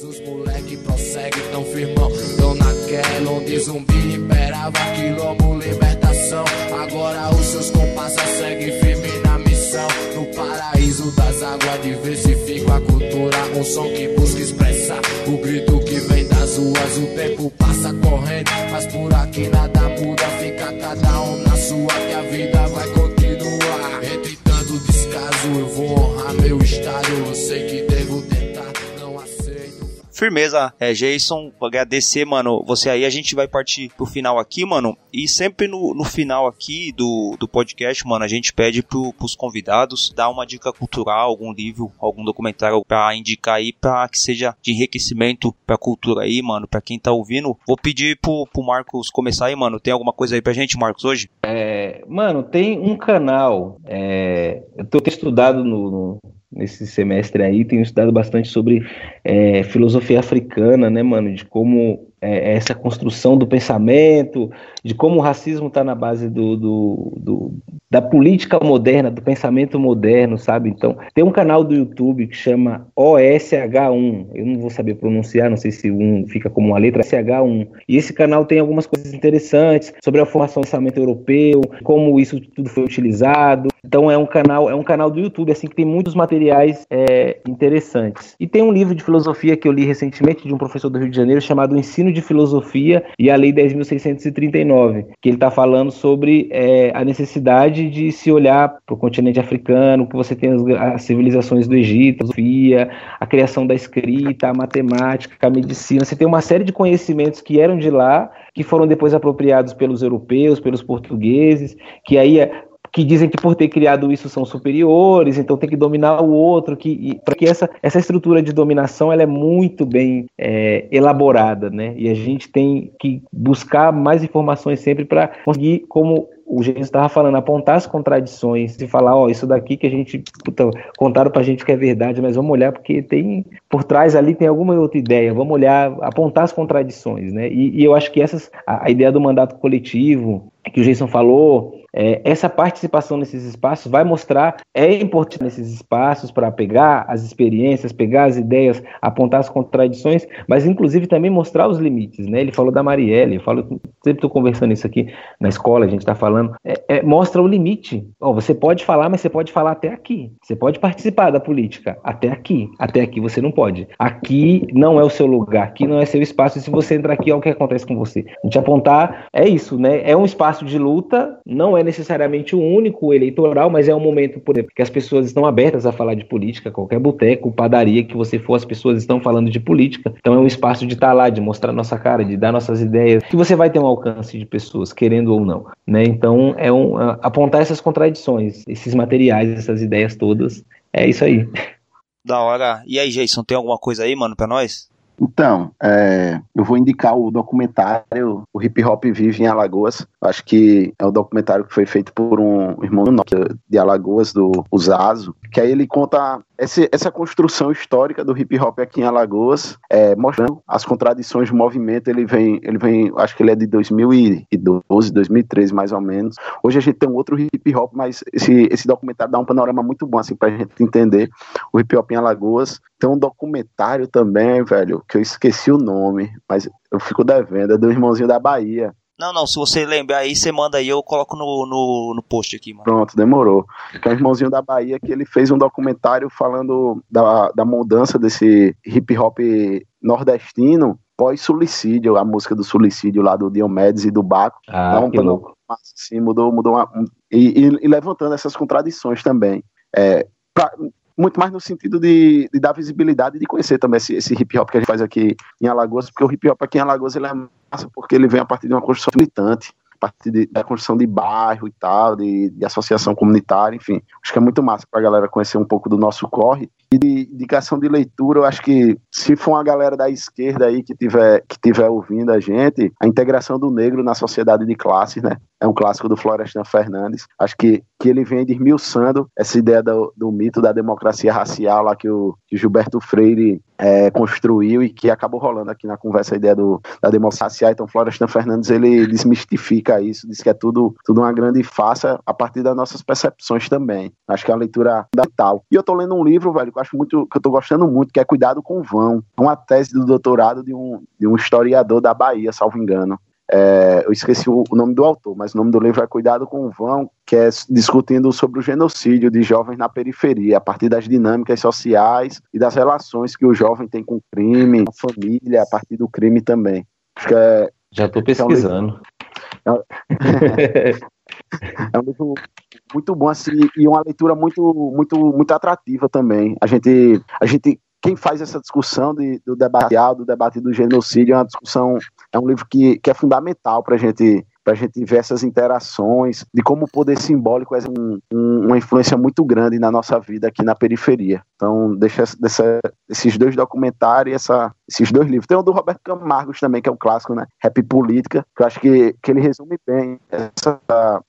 Mas os moleque prossegue tão firmão. Tão naquela onde zumbi imperava Quilombo, libertação. Agora os seus comparsas seguem firme na missão. No paraíso das águas diversifica a cultura. Um som que busca expressar O grito que vem das ruas. O tempo passa correndo Mas por aqui nada muda. Fica cada um na sua Que a vida vai continuar. Entre tantos Eu vou honrar meu estado, eu sei que Firmeza, é, Jason, agradecer, mano. Você aí, a gente vai partir pro final aqui, mano. E sempre no, no final aqui do, do podcast, mano, a gente pede pro, pros convidados dar uma dica cultural, algum livro, algum documentário pra indicar aí, pra que seja de enriquecimento pra cultura aí, mano, pra quem tá ouvindo. Vou pedir pro, pro Marcos começar aí, mano. Tem alguma coisa aí pra gente, Marcos, hoje? É, mano, tem um canal. é, eu tô estudado no, no- nesse semestre aí, tenho estudado bastante sobre é, filosofia africana, né, mano? De como é, essa construção do pensamento, de como o racismo está na base do, do- do- da política moderna, do pensamento moderno, sabe? Então, tem um canal do YouTube que chama OSH1. Eu não vou saber pronunciar, não sei se um fica como uma letra, SH1. E esse canal tem algumas coisas interessantes sobre a formação do pensamento europeu, como isso tudo foi utilizado. Então, é um canal, é um canal do YouTube assim que tem muitos materiais é, interessantes. E tem um livro de filosofia que eu li recentemente de um professor do Rio de Janeiro chamado Ensino de Filosofia e a Lei 10.639, que ele está falando sobre é, a necessidade de se olhar para o continente africano, que você tem as, as civilizações do Egito, a filosofia, a criação da escrita, a matemática, a medicina. Você tem uma série de conhecimentos que eram de lá, que foram depois apropriados pelos europeus, pelos portugueses, que aí é- que dizem que por ter criado isso são superiores, então tem que dominar o outro, que para que essa, essa estrutura de dominação ela é muito bem é, elaborada, né? E a gente tem que buscar mais informações sempre para conseguir, como o Jesus estava falando, apontar as contradições e falar, ó, isso daqui que a gente puta, contaram pra gente que é verdade, mas vamos olhar porque tem por trás ali tem alguma outra ideia, vamos olhar, apontar as contradições, né? E, e eu acho que essas a, a ideia do mandato coletivo que o Jason falou, é, essa participação nesses espaços vai mostrar, é importante nesses espaços para pegar as experiências, pegar as ideias, apontar as contradições, mas inclusive também mostrar os limites, né? Ele falou da Marielle, eu falo, sempre estou conversando isso aqui na escola, a gente está falando, é, é, mostra o limite. Ó, você pode falar, mas você pode falar até aqui. Você pode participar da política até aqui. Até aqui você não pode. Aqui não é o seu lugar, aqui não é seu espaço. E se você entrar aqui, olha o que acontece com você. A gente apontar, é isso, né? É um espaço de luta, não é necessariamente o único eleitoral, mas é um momento, por exemplo, que as pessoas estão abertas a falar de política, qualquer boteco, padaria que você for, as pessoas estão falando de política. Então é um espaço de estar lá, de mostrar nossa cara, de dar nossas ideias, que você vai ter um alcance de pessoas, querendo ou não, né? Então é um a- apontar essas contradições, esses materiais, essas ideias todas. É isso aí. Da hora. E aí, Jason, tem alguma coisa aí, mano, pra nós? Então, é, eu vou indicar o documentário O Hip Hop Vive em Alagoas. Acho que é um documentário que foi feito por um irmão de Alagoas, do Zazo, que aí ele conta esse- essa construção histórica do hip hop aqui em Alagoas, é, mostrando as contradições do movimento. Ele vem, ele vem, acho que ele é de 2012, 2013 mais ou menos. Hoje a gente tem um outro hip hop, mas esse, esse documentário dá um panorama muito bom assim pra gente entender o hip hop em Alagoas. Tem um documentário também, velho, que eu esqueci o nome, mas eu fico devendo, é do irmãozinho da Bahia. Não, não, se você lembrar aí, você manda aí, eu coloco no, no, no post aqui, mano. Pronto, demorou. Que é o irmãozinho da Bahia que ele fez um documentário falando da, da mudança desse hip hop nordestino pós-suicídio, a música do suicídio lá do Diomedes e do Baco. Ah, um que louco. Assim, mudou, mudou uma- um- e, e- e levantando essas contradições também. É, pra- muito mais no sentido de, de dar visibilidade e de conhecer também esse, esse hip hop que a gente faz aqui em Alagoas, porque o hip hop aqui em Alagoas ele é porque ele vem a partir de uma construção militante, a partir de- da construção de bairro e tal, de, de associação comunitária, enfim. Acho que é muito massa pra galera conhecer um pouco do nosso corre. E de indicação de leitura, eu acho que se for uma galera da esquerda aí que tiver, que tiver ouvindo a gente, a integração do negro na sociedade de classes, né? É um clássico do Florestan Fernandes. Acho que, que ele vem desmiuçando essa ideia do, do mito da democracia racial lá que o, que Gilberto Freire é, construiu e que acabou rolando aqui na conversa a ideia do, da democracia racial. Então, Florestan Fernandes ele desmistifica isso, diz que é tudo, tudo uma grande farsa a partir das nossas percepções também. Acho que é uma leitura fundamental. E eu tô lendo um livro, velho, que eu acho muito, que eu tô gostando muito, que é Cuidado com o Vão. Uma tese do doutorado de um, de um historiador da Bahia, salvo engano. É, eu esqueci o, o nome do autor, mas o nome do livro é Cuidado com o Vão, que é discutindo sobre o genocídio de jovens na periferia, a partir das dinâmicas sociais e das relações que o jovem tem com o crime, com a família, a partir do crime também. É, Já tô pesquisando. é um livro muito bom assim, e uma leitura muito, muito, muito atrativa também. A gente, a gente quem faz essa discussão de, do debate do debate do genocídio, é uma discussão, é um livro que, que é fundamental para a gente para a gente ver essas interações, de como o poder simbólico é um, um, uma influência muito grande na nossa vida aqui na periferia. Então, deixa dessa, esses dois documentários, essa, esses dois livros. Tem o do Roberto Camargos também, que é um clássico, né? Rap Política, que eu acho que, que ele resume bem essa,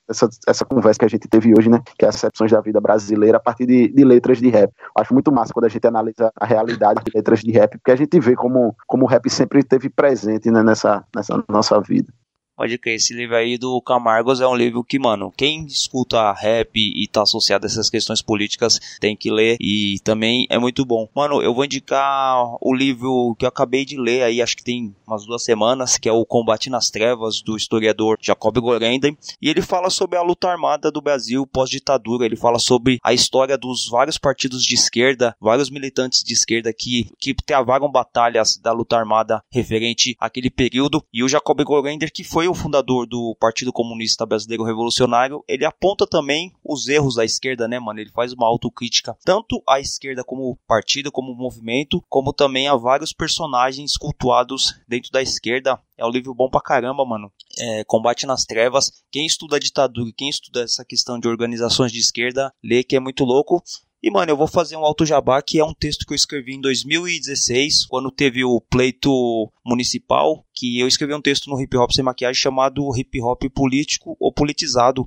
essa, essa conversa que a gente teve hoje, né? Que é as excepções da vida brasileira a partir de, de letras de rap. Eu acho muito massa quando a gente analisa a realidade de letras de rap, porque a gente vê como, como o rap sempre esteve presente né, nessa, nessa nossa vida. Pode crer, esse livro aí do Camargos é um livro que, mano, quem escuta rap e tá associado a essas questões políticas tem que ler e também é muito bom. Mano, eu vou indicar o livro que eu acabei de ler aí, acho que tem umas duas semanas, que é o Combate nas Trevas, do historiador Jacob Gorenden, e ele fala sobre a luta armada do Brasil pós-ditadura, ele fala sobre a história dos vários partidos de esquerda, vários militantes de esquerda que, que travaram batalhas da luta armada referente àquele período, e o Jacob Gorender que foi o fundador do Partido Comunista Brasileiro Revolucionário, ele aponta também os erros da esquerda, né, mano? Ele faz uma autocrítica tanto à esquerda como partido, como movimento, como também a vários personagens cultuados dentro da esquerda. É um livro bom pra caramba, mano. É, Combate nas Trevas. Quem estuda a ditadura, quem estuda essa questão de organizações de esquerda, lê que é muito louco. E, mano, eu vou fazer um Alto Jabá, que é um texto que eu escrevi em 2016, quando teve o pleito municipal, que eu escrevi um texto no Hip Hop Sem Maquiagem chamado Hip Hop Político ou Politizado,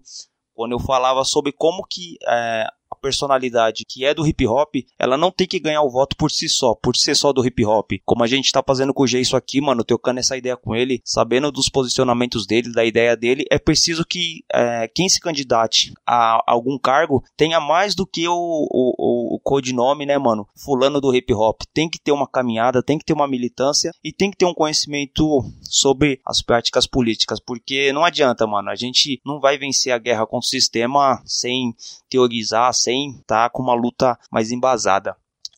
quando eu falava sobre como que é, personalidade que é do hip hop, ela não tem que ganhar o voto por si só, por ser só do hip hop. Como a gente tá fazendo com o Geiso aqui, mano, trocando essa ideia com ele, sabendo dos posicionamentos dele, da ideia dele, é preciso que é, quem se candidate a algum cargo tenha mais do que o, o, o codinome, né, mano? Fulano do hip hop. Tem que ter uma caminhada, tem que ter uma militância e tem que ter um conhecimento sobre as práticas políticas, porque não adianta, mano, a gente não vai vencer a guerra contra o sistema sem teorizar, sem tá com uma luta mais embasada.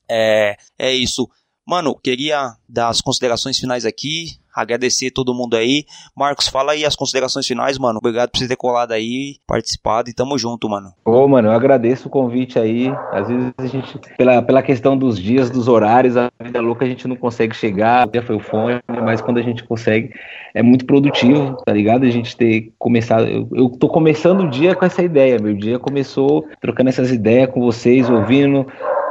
É, é isso. Mano, queria dar as considerações finais aqui. Agradecer todo mundo aí. Marcos, fala aí as considerações finais, mano. Obrigado por você ter colado aí, participado e tamo junto, mano. Ô, mano, eu agradeço o convite aí. Às vezes a gente, pela, pela questão dos dias, dos horários, a vida louca a gente não consegue chegar. Já foi o fone, mas quando a gente consegue, é muito produtivo, tá ligado? A gente ter começado. Eu, eu tô começando o dia com essa ideia. Meu dia começou trocando essas ideias com vocês, ouvindo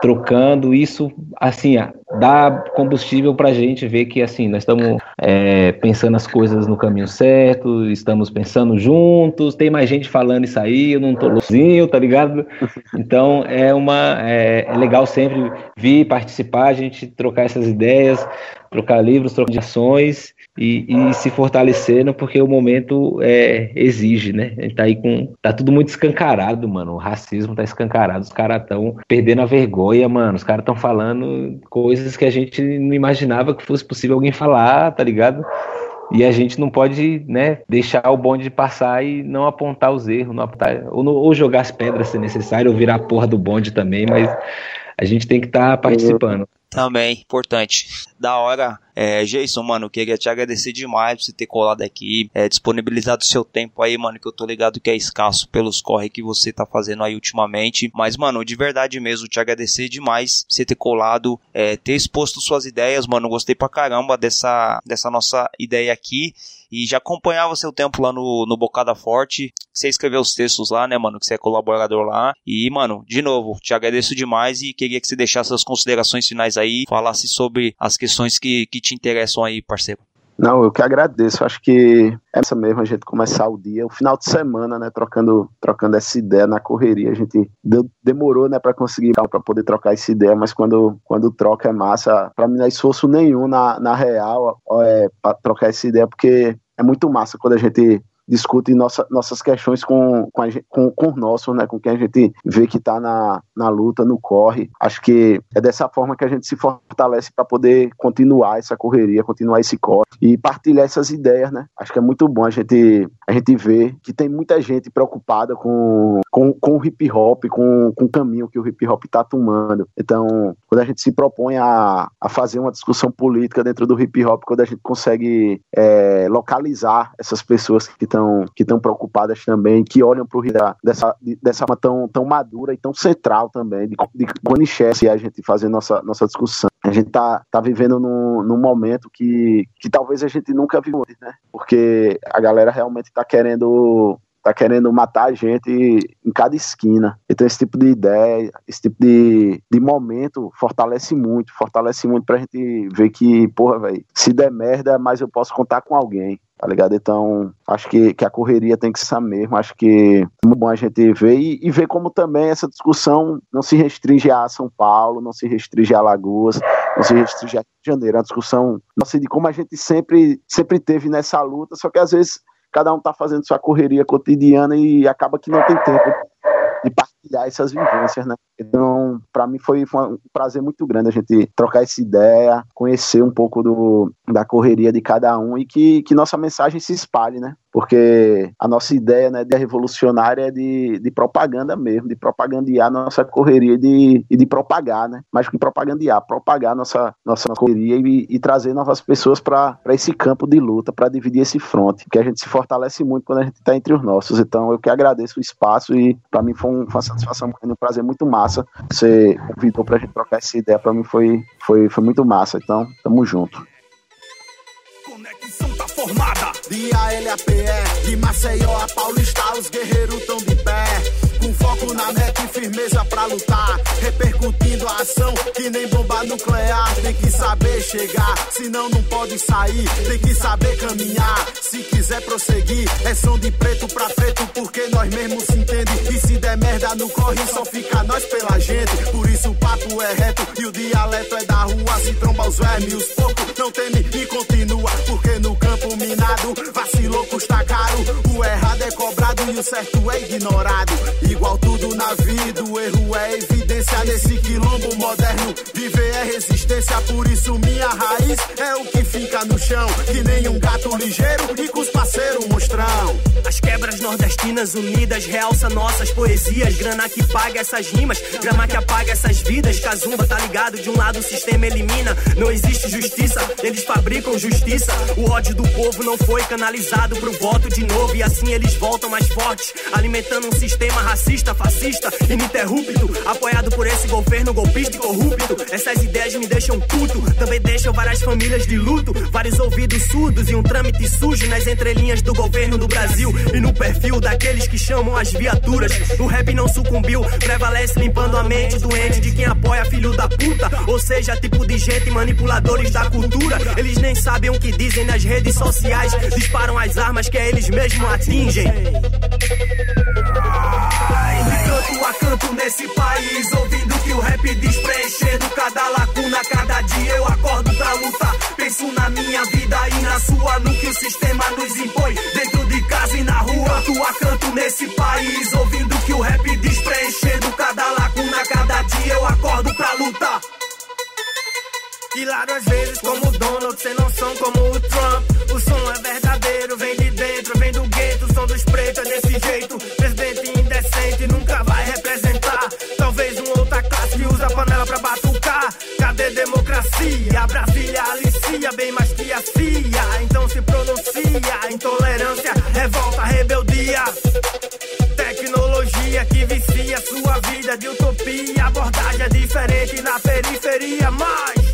trocando isso, assim, dá combustível para a gente ver que, assim, nós estamos é, pensando as coisas no caminho certo, estamos pensando juntos, tem mais gente falando isso aí, eu não tô louquinho, tá ligado? Então, é uma, é, é legal sempre vir participar, a gente trocar essas ideias, trocar livros, trocar ações e, e, se fortalecendo porque o momento é, exige, né? A gente tá aí com. Tá tudo muito escancarado, mano. O racismo tá escancarado. Os caras estão perdendo a vergonha, mano. Os caras estão falando coisas que a gente não imaginava que fosse possível alguém falar, tá ligado? E a gente não pode, né, deixar o bonde passar e não apontar os erros, não apontar, ou, ou jogar as pedras se necessário, ou virar a porra do bonde também, mas a gente tem que estar tá participando. Também, importante. Da hora, é, Jason, mano, queria te agradecer demais por você ter colado aqui, é, disponibilizado o seu tempo aí, mano, que eu tô ligado que é escasso pelos corre que você tá fazendo aí ultimamente. Mas, mano, de verdade mesmo, te agradecer demais por você ter colado, é, ter exposto suas ideias, mano. Gostei pra caramba dessa, dessa nossa ideia aqui. E já acompanhava seu tempo lá no, no Bocada Forte. Você escreveu os textos lá, né, mano? Que você é colaborador lá. E, mano, de novo, te agradeço demais e queria que você deixasse as considerações finais aí, falasse sobre as questões que, que te interessam aí, parceiro. Não, eu que agradeço. Acho que é essa mesmo a gente começar o dia, o final de semana, né, trocando, trocando essa ideia na correria. A gente deu, demorou, né, para conseguir para poder trocar essa ideia, mas quando quando troca é massa. Para mim não é esforço nenhum na, na real, é para trocar essa ideia, porque é muito massa quando a gente discute nossa, nossas questões com, com, com, com o nosso, né, com quem a gente vê que está na, na luta, no corre. Acho que é dessa forma que a gente se fortalece para poder continuar essa correria, continuar esse corre e partilhar essas ideias, né? Acho que é muito bom a gente, a gente ver que tem muita gente preocupada com, com, com o hip hop, com, com o caminho que o hip hop está tomando. Então, quando a gente se propõe a, a fazer uma discussão política dentro do hip hop, quando a gente consegue é, localizar essas pessoas que estão que estão preocupadas também, que olham para o hip dessa dessa forma tão, tão madura e tão central também, de, de e a gente fazer nossa, nossa discussão. A gente tá, tá vivendo num, num momento que, que talvez a gente nunca viu antes, né? Porque a galera realmente está querendo tá querendo matar a gente em cada esquina. Então esse tipo de ideia, esse tipo de, de momento fortalece muito, fortalece muito pra gente ver que, porra, velho, se der merda, mas eu posso contar com alguém tá ligado? Então, acho que, que a correria tem que ser mesmo, acho que é muito bom a gente ver e, e ver como também essa discussão não se restringe a São Paulo, não se restringe a Lagoas, não se restringe a Rio de Janeiro, é uma discussão nossa, de como a gente sempre, sempre teve nessa luta, só que às vezes cada um está fazendo sua correria cotidiana e acaba que não tem tempo de partilhar essas vivências, né? Então, para mim foi, foi, um prazer muito grande a gente trocar essa ideia, conhecer um pouco do, da correria de cada um e que, que nossa mensagem se espalhe, né? Porque a nossa ideia né, de revolucionária é de, de propaganda mesmo, de propagandear nossa correria e de, e de propagar, né? Mais que propagandear, propagar nossa, nossa correria e, e trazer novas pessoas para esse campo de luta, para dividir esse fronte, que a gente se fortalece muito quando a gente está entre os nossos. Então, eu que agradeço o espaço e para mim foi uma satisfação, um prazer muito massa massa. Você convidou pra gente trocar essa ideia, pra mim foi, foi, foi muito massa. Então, tamo junto. Conexão tá formada. De Maceió a Paulista, os guerreiros tão de pé. Foco na meta e firmeza pra lutar. Repercutindo a ação que nem bomba nuclear. Tem que saber chegar, senão não pode sair. Tem que saber caminhar, se quiser prosseguir. É som de preto pra preto, porque nós mesmos se entende. E se der merda no corre, só fica nós pela gente. Por isso o papo é reto e o dialeto é da rua. Se tromba os vermes, os poucos não teme e continua. Porque no campo minado, vacilou custa caro. O errado é cobrado e o certo é ignorado. Igual tudo na vida, o erro é evidência desse quilombo moderno. Viver é resistência, por isso minha raiz é o que fica no chão. Que nem um gato ligeiro e com os parceiros mostrão. As quebras nordestinas unidas realça nossas poesias. Grana que paga essas rimas, grama que apaga essas vidas. Casumba tá ligado, de um lado o sistema elimina. Não existe justiça, eles fabricam justiça. O ódio do povo não foi canalizado pro voto de novo. E assim eles voltam mais fortes, alimentando um sistema racista racista, fascista, ininterrupto, apoiado por esse governo golpista e corrupto. Essas ideias me deixam puto, também deixam várias famílias de luto, vários ouvidos surdos e um trâmite sujo nas entrelinhas do governo do Brasil e no perfil daqueles que chamam as viaturas. O rap não sucumbiu, prevalece limpando a mente doente de quem apoia filho da puta, ou seja, tipo de gente manipuladores da cultura. Eles nem sabem o que dizem nas redes sociais, disparam as armas que eles mesmos atingem canto a canto nesse país, ouvindo que o rap diz preenchendo cada lacuna. Cada dia eu acordo pra lutar. Penso na minha vida e na sua, no que o sistema nos impõe. Dentro de casa e na rua, canto a canto nesse país, ouvindo que o rap diz preenchendo cada lacuna. Cada dia eu acordo pra lutar. Hilário às vezes como Donald, sem noção como o Trump. O som é verdadeiro, vem de dentro, vem do gueto. O som dos pretos é desse jeito. Democracia? Brasília alicia bem mais que a CIA. Então se pronuncia. Intolerância, revolta, rebeldia. Tecnologia que vicia sua vida de utopia. Abordagem é diferente na periferia, mas.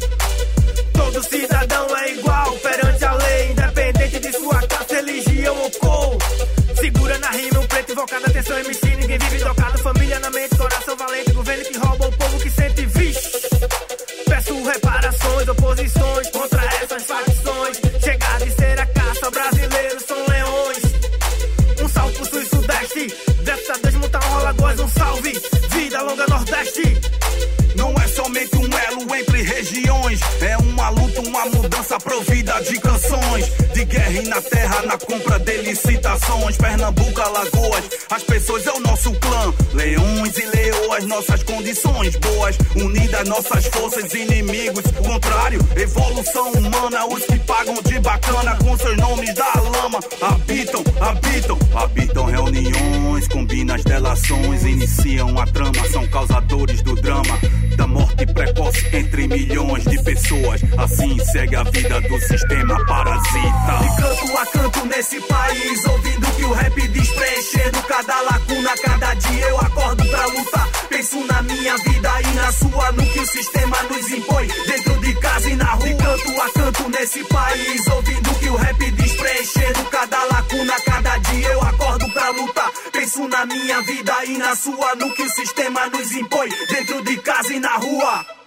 Todo cidadão é igual perante a lei, independente de sua classe, religião ou cor. Segura na rima, um preto invocado, atenção MC, na terra, na compra de licitações. Pernambuco, Alagoas, as pessoas é o nosso clã. Leões e nossas condições boas. Unidas nossas forças, inimigos. Contrário, evolução humana. Os que pagam de bacana com seus nomes da lama. Habitam, habitam, habitam reuniões. Combinam as delações, iniciam a trama. São causadores do drama. Da morte precoce entre milhões de pessoas. Assim segue a vida do sistema parasita. De canto a canto nesse país, ouvindo que o rap diz preenchendo cada lacuna. Cada dia eu acordo pra lutar. Penso na minha vida e na sua, no que o sistema nos impõe. Dentro de casa e na rua. De canto a canto nesse país, ouvindo que o rap diz preenchendo cada lacuna. Cada dia eu acordo pra lutar. Penso na minha vida e na sua, no que o sistema nos impõe. Dentro de casa e na rua.